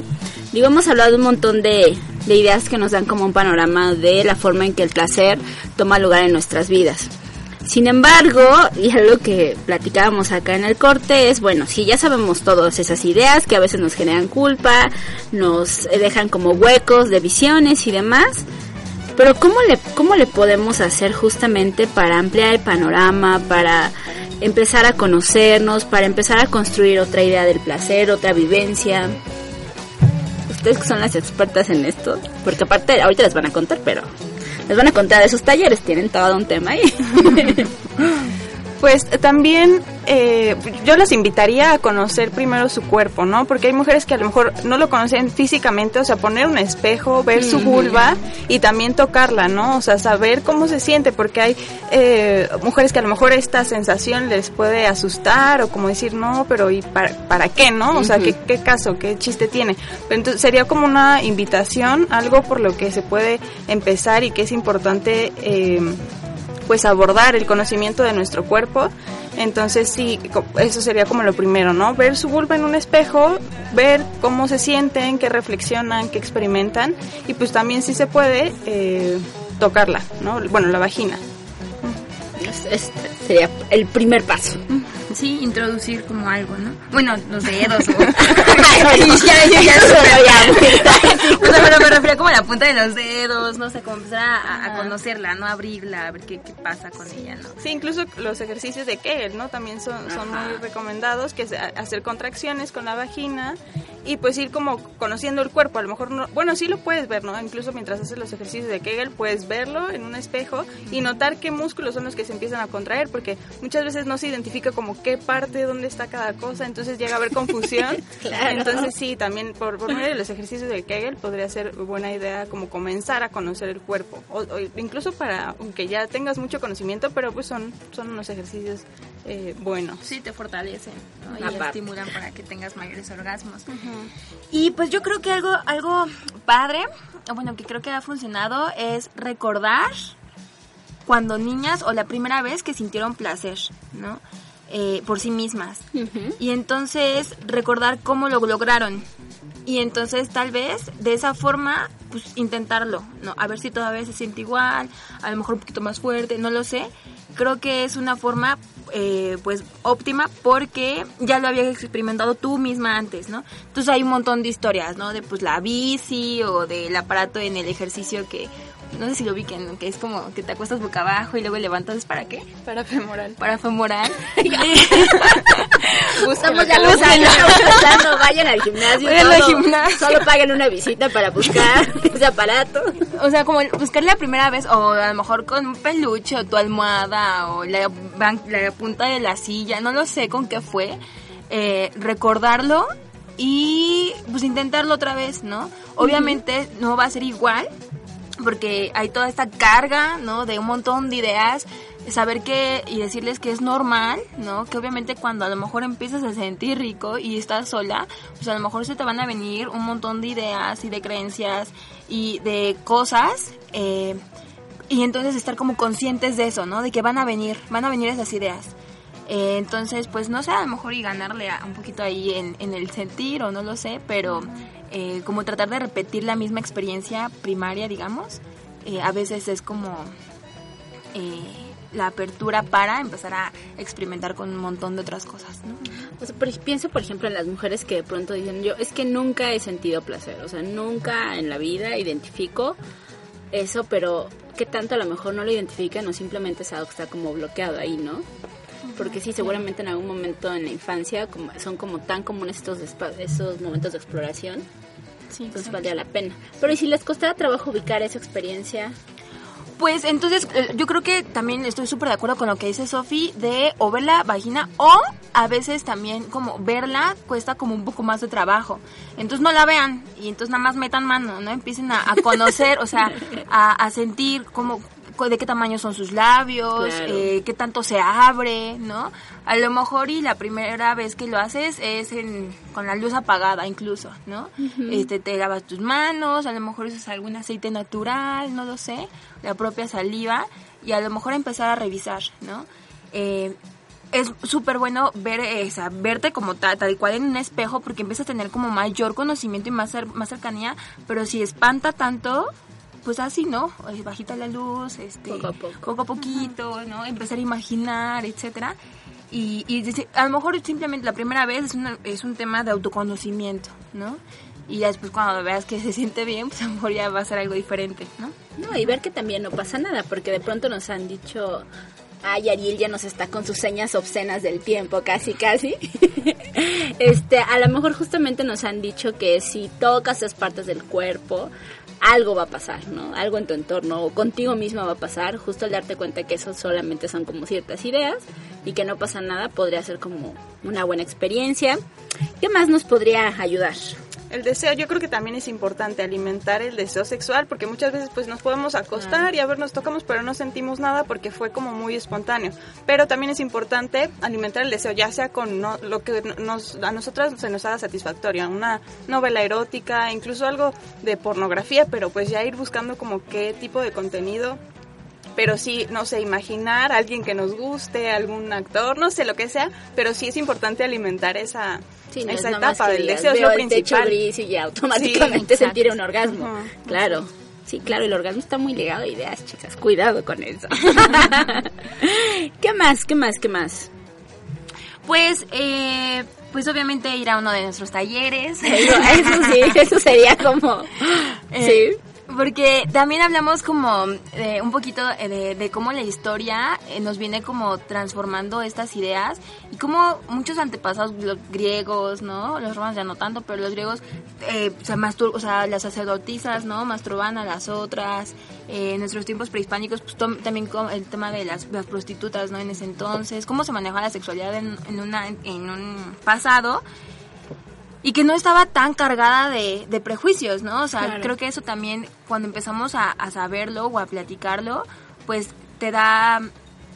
digo, hemos hablado un montón de, de ideas que nos dan como un panorama de la forma en que el placer toma lugar en nuestras vidas. Sin embargo, y algo que platicábamos acá en el corte es, bueno, si ya sabemos todas esas ideas que a veces nos generan culpa, nos dejan como huecos de visiones y demás, pero ¿cómo le, ¿cómo le podemos hacer justamente para ampliar el panorama, para empezar a conocernos, para empezar a construir otra idea del placer, otra vivencia? Ustedes que son las expertas en esto, porque aparte ahorita les van a contar, pero les van a contar de sus talleres, tienen todo un tema ahí. Pues también eh, yo las invitaría a conocer primero su cuerpo, ¿no? Porque hay mujeres que a lo mejor no lo conocen físicamente, o sea, poner un espejo, ver su vulva y también tocarla, ¿no? O sea, saber cómo se siente, porque hay eh, mujeres que a lo mejor esta sensación les puede asustar o como decir, no, pero ¿y para, para qué, no? O sea, ¿qué, ¿qué caso, qué chiste tiene? Pero entonces sería como una invitación, algo por lo que se puede empezar y que es importante... Eh, pues abordar el conocimiento de nuestro cuerpo. Entonces sí, eso sería como lo primero, ¿no? Ver su vulva en un espejo, ver cómo se sienten, qué reflexionan, qué experimentan y pues también si se puede eh, tocarla, ¿no? Bueno, la vagina. Es- es- sería el primer paso. Sí, introducir como algo, ¿no? Bueno, los dedos o... ya, ya, ya, ya, O sea, pero me refiero como a la punta de los dedos, no sé, como empezar a, a conocerla, ¿no? Abrirla, a ver qué, qué pasa con ella, ¿no? Sí, incluso los ejercicios de Kegel, ¿no? También son, son muy recomendados, que es hacer contracciones con la vagina y pues ir como conociendo el cuerpo. A lo mejor, no, bueno, sí lo puedes ver, ¿no? Incluso mientras haces los ejercicios de Kegel, puedes verlo en un espejo y notar qué músculos son los que se empiezan a contraer, porque muchas veces no se identifica como qué parte, dónde está cada cosa, entonces llega a haber confusión. Claro. Entonces sí, también por, por medio de los ejercicios de Kegel podría ser buena idea como comenzar a conocer el cuerpo, o, o incluso para, aunque ya tengas mucho conocimiento, pero pues son, son unos ejercicios eh, buenos. Sí, te fortalecen, ¿no? Y Aparte. estimulan para que tengas mayores orgasmos. Y pues yo creo que algo, algo padre, bueno, que creo que ha funcionado es recordar cuando niñas o la primera vez que sintieron placer, ¿no? Eh, por sí mismas. Y entonces recordar cómo lo lograron. Y entonces tal vez de esa forma, pues intentarlo, ¿no? A ver si todavía se siente igual, a lo mejor un poquito más fuerte, no lo sé. Creo que es una forma, eh, pues, óptima porque ya lo habías experimentado tú misma antes, ¿no? Entonces hay un montón de historias, ¿no? De pues la bici o del aparato en el ejercicio que No sé si lo ubiquen, que es como que te acuestas boca abajo y luego levantas, ¿para qué? Para femoral. Para femoral. Estamos ya los años empezando, vayan al gimnasio. Vayan al solo- gimnasio. Solo paguen una visita para buscar ese aparato. O sea, como buscar la primera vez, o a lo mejor con un peluche, o tu almohada, o la, la punta de la silla, no lo sé con qué fue. eh, recordarlo y pues intentarlo otra vez, ¿no? Obviamente no va a ser igual, porque hay toda esta carga, ¿no? De un montón de ideas, saber que y decirles que es normal, ¿no? Que obviamente cuando a lo mejor empiezas a sentir rico y estás sola, pues a lo mejor se te van a venir un montón de ideas y de creencias y de cosas. eh, y entonces estar como conscientes de eso, ¿no? De que van a venir, van a venir esas ideas. Eh, entonces, pues no sé, a lo mejor y ganarle a- un poquito ahí en, en el sentir o no lo sé, pero eh, como tratar de repetir la misma experiencia primaria, digamos, eh, a veces es como eh, la apertura para empezar a experimentar con un montón de otras cosas, ¿no? O sea, por- pienso, por ejemplo, en las mujeres que de pronto dicen, yo es que nunca he sentido placer, o sea, nunca en la vida identifico eso, pero que tanto a lo mejor no lo identifican o simplemente es que está como bloqueado ahí, ¿no? Porque sí, seguramente en algún momento en la infancia son como tan comunes estos, esos momentos de exploración, Sí, entonces valdría la pena. Pero ¿y si les costara trabajo ubicar esa experiencia? Pues entonces eh, yo creo que también estoy súper de acuerdo con lo que dice Sofi de o ver la vagina o a veces también como verla cuesta como un poco más de trabajo. Entonces no la vean y entonces nada más metan mano, ¿no? Empiecen a, a conocer, o sea, a, a sentir cómo de qué tamaño son sus labios, Claro. eh, qué tanto se abre, ¿no? A lo mejor y la primera vez que lo haces es en, con la luz apagada incluso, ¿no? este, te lavas tus manos, a lo mejor usas algún aceite natural, no lo sé, la propia saliva y a lo mejor empezar a revisar, ¿no? Eh, es súper bueno ver eh, o sea, verte como ta- tal cual en un espejo porque empiezas a tener como mayor conocimiento y más, más cercanía, pero si espanta tanto, pues así, ¿no? Eh, Bajita la luz, este, Poco a poco. poco a poquito, ¿no? Empezar a imaginar, etcétera. Y, y a lo mejor simplemente la primera vez es, una- es un tema de autoconocimiento, ¿no? Y ya después cuando veas que se siente bien, pues a lo mejor ya va a ser algo diferente, ¿no? No, y ver que también no pasa nada, porque de pronto nos han dicho, ay, Ariel ya nos está con sus señas obscenas del tiempo, casi, casi. este, a lo mejor justamente nos han dicho que si tocas esas partes del cuerpo, algo va a pasar, ¿no? Algo en tu entorno o contigo misma va a pasar, justo al darte cuenta que eso solamente son como ciertas ideas y que no pasa nada, podría ser como una buena experiencia. ¿Qué más nos podría ayudar? El deseo, yo creo que también es importante alimentar el deseo sexual porque muchas veces pues nos podemos acostar y a ver nos tocamos pero no sentimos nada porque fue como muy espontáneo. Pero también es importante alimentar el deseo, ya sea con no- lo que nos, a nosotras se nos haga satisfactorio, una novela erótica, incluso algo de pornografía, pero pues ya ir buscando como qué tipo de contenido pero sí, no sé, imaginar a alguien que nos guste, algún actor, no sé, lo que sea, pero sí es importante alimentar esa, Sí, no es esa etapa del deseo, es lo el techo gris y ya automáticamente Sí, sentir un orgasmo. Claro. Sí, claro, el orgasmo está muy ligado a ideas, chicas. Cuidado con eso. ¿Qué más? ¿Qué más? ¿Qué más? Pues, eh, pues obviamente ir a uno de nuestros talleres. Eso, eso sí, eso sería como... Eh, sí. Porque también hablamos como eh, un poquito eh, de, de cómo la historia eh, nos viene como transformando estas ideas y cómo muchos antepasados, los griegos, ¿no? Los romanos ya no tanto, pero los griegos, eh, se mastur- o sea, las sacerdotisas, ¿no? Masturban a las otras. Eh, en nuestros tiempos prehispánicos, pues también el tema de las, las prostitutas, ¿no? En ese entonces, cómo se manejaba la sexualidad en, en, una, en un pasado y que no estaba tan cargada de, de prejuicios, ¿no? O sea, Claro. creo que eso también, cuando empezamos a, a saberlo o a platicarlo, pues te da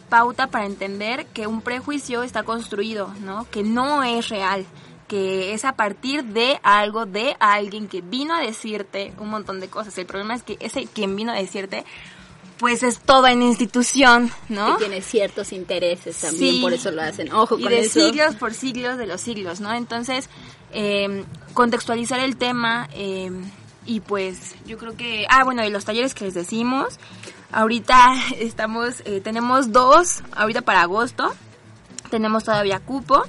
pauta para entender que un prejuicio está construido, ¿no? Que no es real, que es a partir de algo, de alguien que vino a decirte un montón de cosas. El problema es que ese quien vino a decirte, pues es toda en institución, ¿no? Que tiene ciertos intereses también, Sí. por eso lo hacen. Ojo y con de eso. siglos por siglos de los siglos, ¿no? Entonces, eh, contextualizar el tema eh, y pues yo creo que... Ah, bueno, y los talleres que les decimos, ahorita estamos, eh, tenemos dos, ahorita para agosto, tenemos todavía cupo,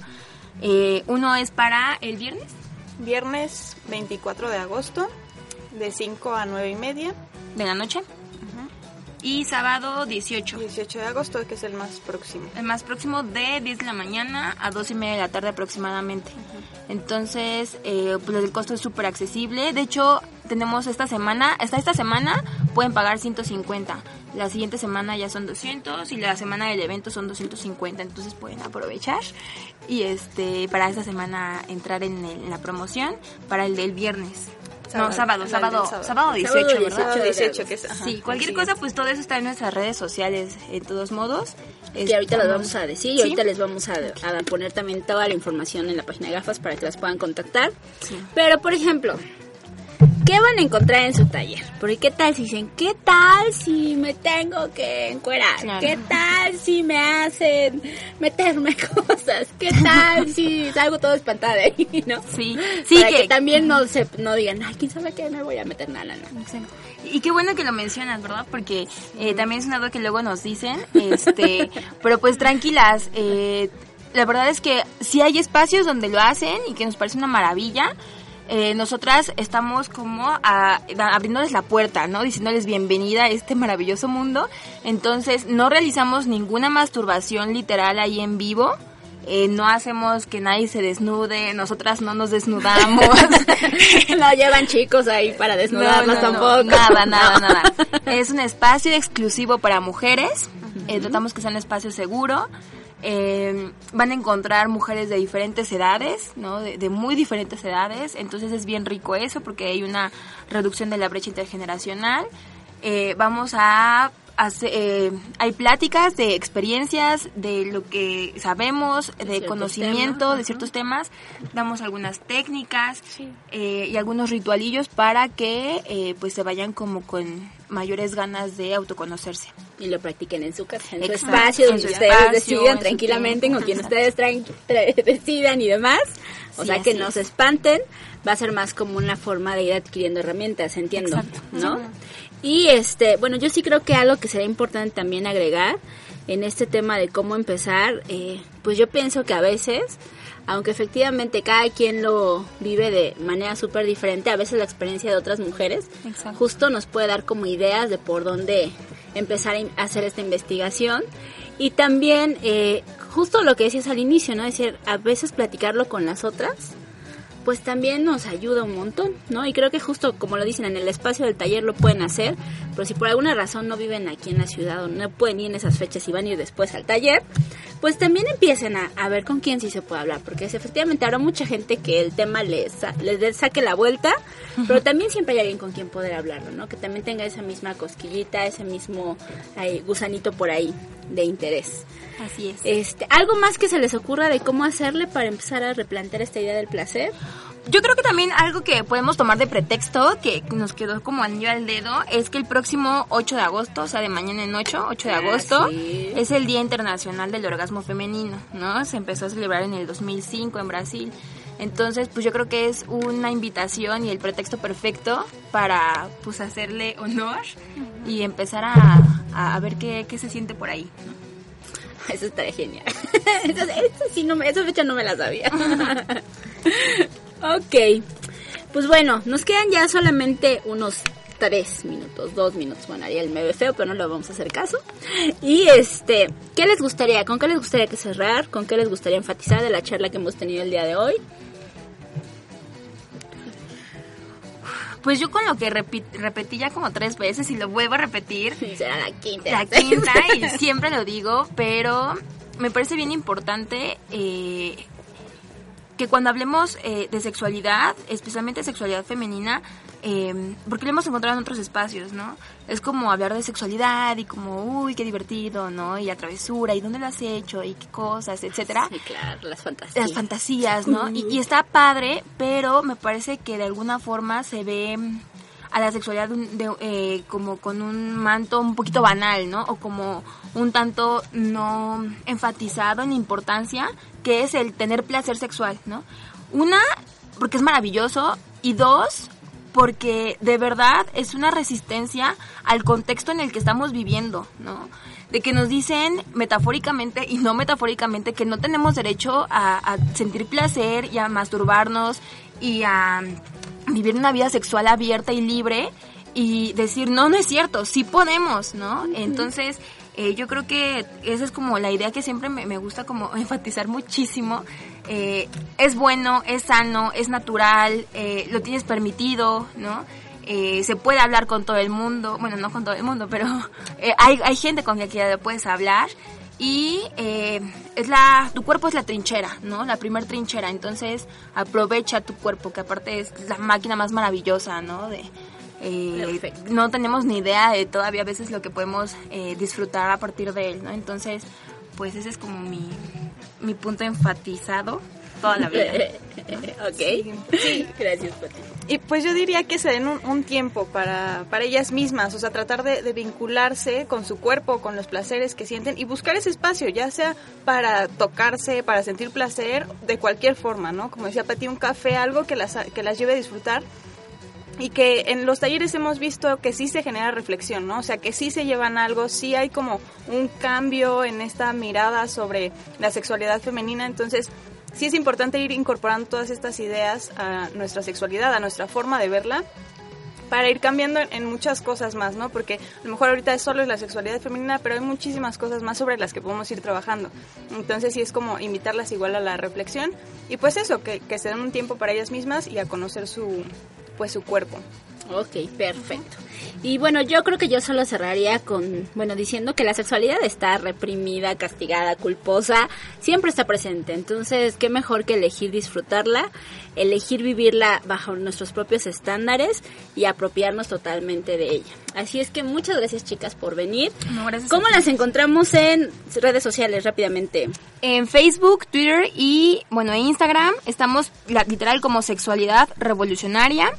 eh, uno es para el viernes, Viernes 24 de agosto, de 5 a 9 y media. de la noche, y sábado 18. 18 de agosto, que es el más próximo. El más próximo de 10 de la mañana a 2 y media de la tarde aproximadamente. Entonces, eh, pues el costo es súper accesible. De hecho, tenemos esta semana, hasta esta semana pueden pagar 150. La siguiente semana ya son 200 y la semana del evento son 250. Entonces pueden aprovechar y este para esta semana entrar en, el- en la promoción para el del viernes. No, sábado, del sábado, sábado. sábado 18, Sábado ¿verdad? Sábado 18, que es, ajá, Sí, cualquier cosa, pues todo eso está en nuestras redes sociales, en todos modos. Que ahorita las Estamos- vamos a decir y Sí. ahorita les vamos a, a poner también toda la información en la página de gafas para que las puedan contactar. Sí. Pero, por ejemplo, ¿qué van a encontrar en su taller? Porque qué tal si dicen, ¿qué tal si me tengo que encuerar? Claro. ¿Qué tal si me hacen meterme cosas? ¿Qué tal si salgo todo espantada de ahí, no? Sí, sí, Para que, que, también no se no digan, ay, quién sabe qué me voy a meter nada, no. Y qué bueno que lo mencionas, ¿verdad? Porque eh, también es una duda que luego nos dicen, este, pero pues tranquilas, eh, la verdad es que sí hay espacios donde lo hacen y que nos parece una maravilla. Eh, nosotras estamos como a- abriéndoles la puerta, ¿no? Diciéndoles bienvenida a este maravilloso mundo. Entonces, no realizamos ninguna masturbación literal ahí en vivo. Eh, no hacemos que nadie se desnude, nosotras no nos desnudamos. no llevan chicos ahí para desnudarlos No, no, no, tampoco. Nada, nada, nada. Es un espacio exclusivo para mujeres. Eh, tratamos que sea un espacio seguro. Eh, van a encontrar mujeres de diferentes edades, ¿no? De, de muy diferentes edades. Entonces es bien rico eso porque hay una reducción de la brecha intergeneracional. Eh, vamos a hacer, eh, hay pláticas de experiencias, de lo que sabemos, de conocimiento, temas, de ciertos temas. Damos algunas técnicas eh, y algunos ritualillos para que eh, pues se vayan como con mayores ganas de autoconocerse. y lo practiquen en su casa, en su Exacto, espacio, donde ustedes espacio, decidan tranquilamente, con quien ustedes traen- tra- decidan y demás. O Sí, sea, que no es. se espanten, va a ser más como una forma de ir adquiriendo herramientas, entiendo, Exacto. ¿no? Y este, bueno, yo sí creo que algo que sería importante también agregar en este tema de cómo empezar, eh, pues yo pienso que a veces, aunque efectivamente cada quien lo vive de manera súper diferente, a veces la experiencia de otras mujeres Exacto. justo nos puede dar como ideas de por dónde empezar a hacer esta investigación. Y también, eh, justo lo que decías al inicio, ¿no? Es decir, a veces platicarlo con las otras, pues también nos ayuda un montón, ¿no? Y creo que justo como lo dicen, en el espacio del taller lo pueden hacer, pero si por alguna razón no viven aquí en la ciudad o no pueden ir en esas fechas y van a ir después al taller, pues también empiecen a, a ver con quién sí se puede hablar, porque es, efectivamente habrá mucha gente que el tema les, les saque la vuelta, pero también siempre hay alguien con quien poder hablarlo, ¿no? Que también tenga esa misma cosquillita, ese mismo gusanito por ahí de interés. Así es. Este, ¿Algo más que se les ocurra de cómo hacerle para empezar a replantear esta idea del placer? Yo creo que también algo que podemos tomar de pretexto, que nos quedó como anillo al dedo, es que el próximo 8 de agosto, o sea, de mañana en 8, 8 de Ah, agosto, sí. es el Día Internacional del Orgasmo Femenino, ¿no? Se empezó a celebrar en el 2005 en Brasil. Entonces, pues yo creo que es una invitación y el pretexto perfecto para, pues, hacerle honor y empezar a, a- a ver qué, qué se siente por ahí. ¿no? Eso estaría genial. Eso, eso sí no me, esa fecha no me la sabía. ok. Pues bueno, nos quedan ya solamente unos tres minutos, dos minutos. Bueno, Ariel me ve feo, pero no le vamos a hacer caso. Y este, ¿qué les gustaría? ¿Con qué les gustaría que cerrar? ¿Con qué les gustaría enfatizar de la charla que hemos tenido el día de hoy? Pues yo con lo que repetí ya como tres veces y lo vuelvo a repetir, será la quinta. la quinta y siempre lo digo, pero me parece bien importante eh, que cuando hablemos eh, de sexualidad, especialmente sexualidad femenina, eh, porque lo hemos encontrado en otros espacios, ¿no? Es como hablar de sexualidad y como, uy, qué divertido, ¿no? Y la travesura, y dónde lo has hecho, y qué cosas, etcétera Sí, claro, las fantasías. las fantasías, ¿no? Y, y está padre, pero me parece que de alguna forma se ve a la sexualidad de, eh, como con un manto un poquito banal, ¿no? O como un tanto no enfatizado en importancia, que es el tener placer sexual, ¿no? Una, porque es maravilloso, y dos, porque de verdad es una resistencia al contexto en el que estamos viviendo, ¿no? De que nos dicen metafóricamente y no metafóricamente que no tenemos derecho a, a sentir placer y a masturbarnos y a vivir una vida sexual abierta y libre y decir, no, no es cierto, sí podemos, ¿no? Entonces, eh, yo creo que esa es como la idea que siempre me, me gusta como enfatizar muchísimo. Eh, es bueno, es sano, es natural, eh, lo tienes permitido, ¿no? Eh, se puede hablar con todo el mundo, bueno, no con todo el mundo, pero hay, hay gente con la que puedes hablar y eh, es la tu cuerpo es la trinchera no la primer trinchera entonces aprovecha tu cuerpo que aparte es la máquina más maravillosa no de eh, no tenemos ni idea de todavía a veces lo que podemos eh, disfrutar a partir de él no entonces pues ese es como mi mi punto enfatizado toda la vida ok. Sí, gracias, Pati. Y pues yo diría que se den un, un tiempo para, para ellas mismas, o sea, tratar de, de vincularse con su cuerpo, con los placeres que sienten y buscar ese espacio, ya sea para tocarse, para sentir placer, de cualquier forma, ¿no? Como decía Pati, un café, algo que las, que las lleve a disfrutar y que en los talleres hemos visto que sí se genera reflexión, ¿no? O sea, que sí se llevan algo, sí hay como un cambio en esta mirada sobre la sexualidad femenina, entonces sí es importante ir incorporando todas estas ideas a nuestra sexualidad, a nuestra forma de verla para ir cambiando en, muchas cosas más, ¿no? Porque a lo mejor ahorita solo es la sexualidad femenina, pero hay muchísimas cosas más sobre las que podemos ir trabajando. Entonces sí es como invitarlas igual a la reflexión y pues eso, que, que se den un tiempo para ellas mismas y a conocer su, pues su cuerpo. Ok, perfecto. Y bueno, yo creo que yo solo cerraría con, bueno, diciendo que la sexualidad está reprimida, castigada, culposa, siempre está presente. Entonces, qué mejor que elegir disfrutarla, elegir vivirla bajo nuestros propios estándares y apropiarnos totalmente de ella. Así es que muchas gracias chicas por venir. No, gracias ¿Cómo las encontramos en redes sociales rápidamente? En Facebook, Twitter y, bueno, en Instagram estamos literal como Sexualidad Revolucionaria.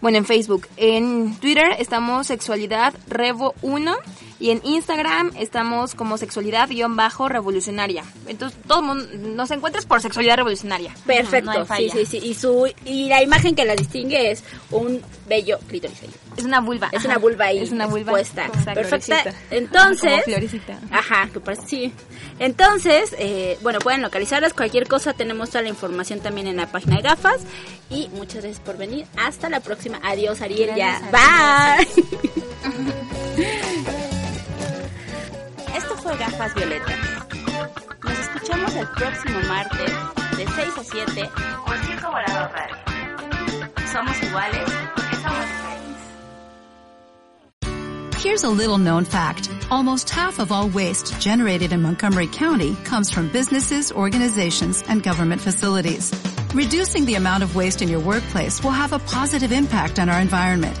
Bueno, en Facebook. En Twitter estamos Sexualidad Revo 1 y en Instagram estamos como Sexualidad-Revolucionaria. Entonces, todo el mundo nos encuentras por Sexualidad Revolucionaria. Perfecto, No hay sí, sí, sí. Y, su, y la imagen que la distingue es un bello clítoris. Es una vulva. Es ajá. una vulva ahí Es una vulva. expuesta. Exacto. Perfecta. florecita. Entonces, Como florecita. Ajá, que parece, sí. Entonces, eh, bueno, pueden localizarlas. Cualquier cosa, tenemos toda la información también en la página de gafas. Y muchas gracias por venir. Hasta la próxima. Adiós, Ariel. Ya. Bye. Fue Gafas Violetas. Nos escuchamos el próximo martes de 6 a 7 por Circo Volador Radio. Somos iguales porque somos. Here's a little known fact. Almost half of all waste generated in Montgomery County comes from businesses, organizations, and government facilities. Reducing the amount of waste in your workplace will have a positive impact on our environment.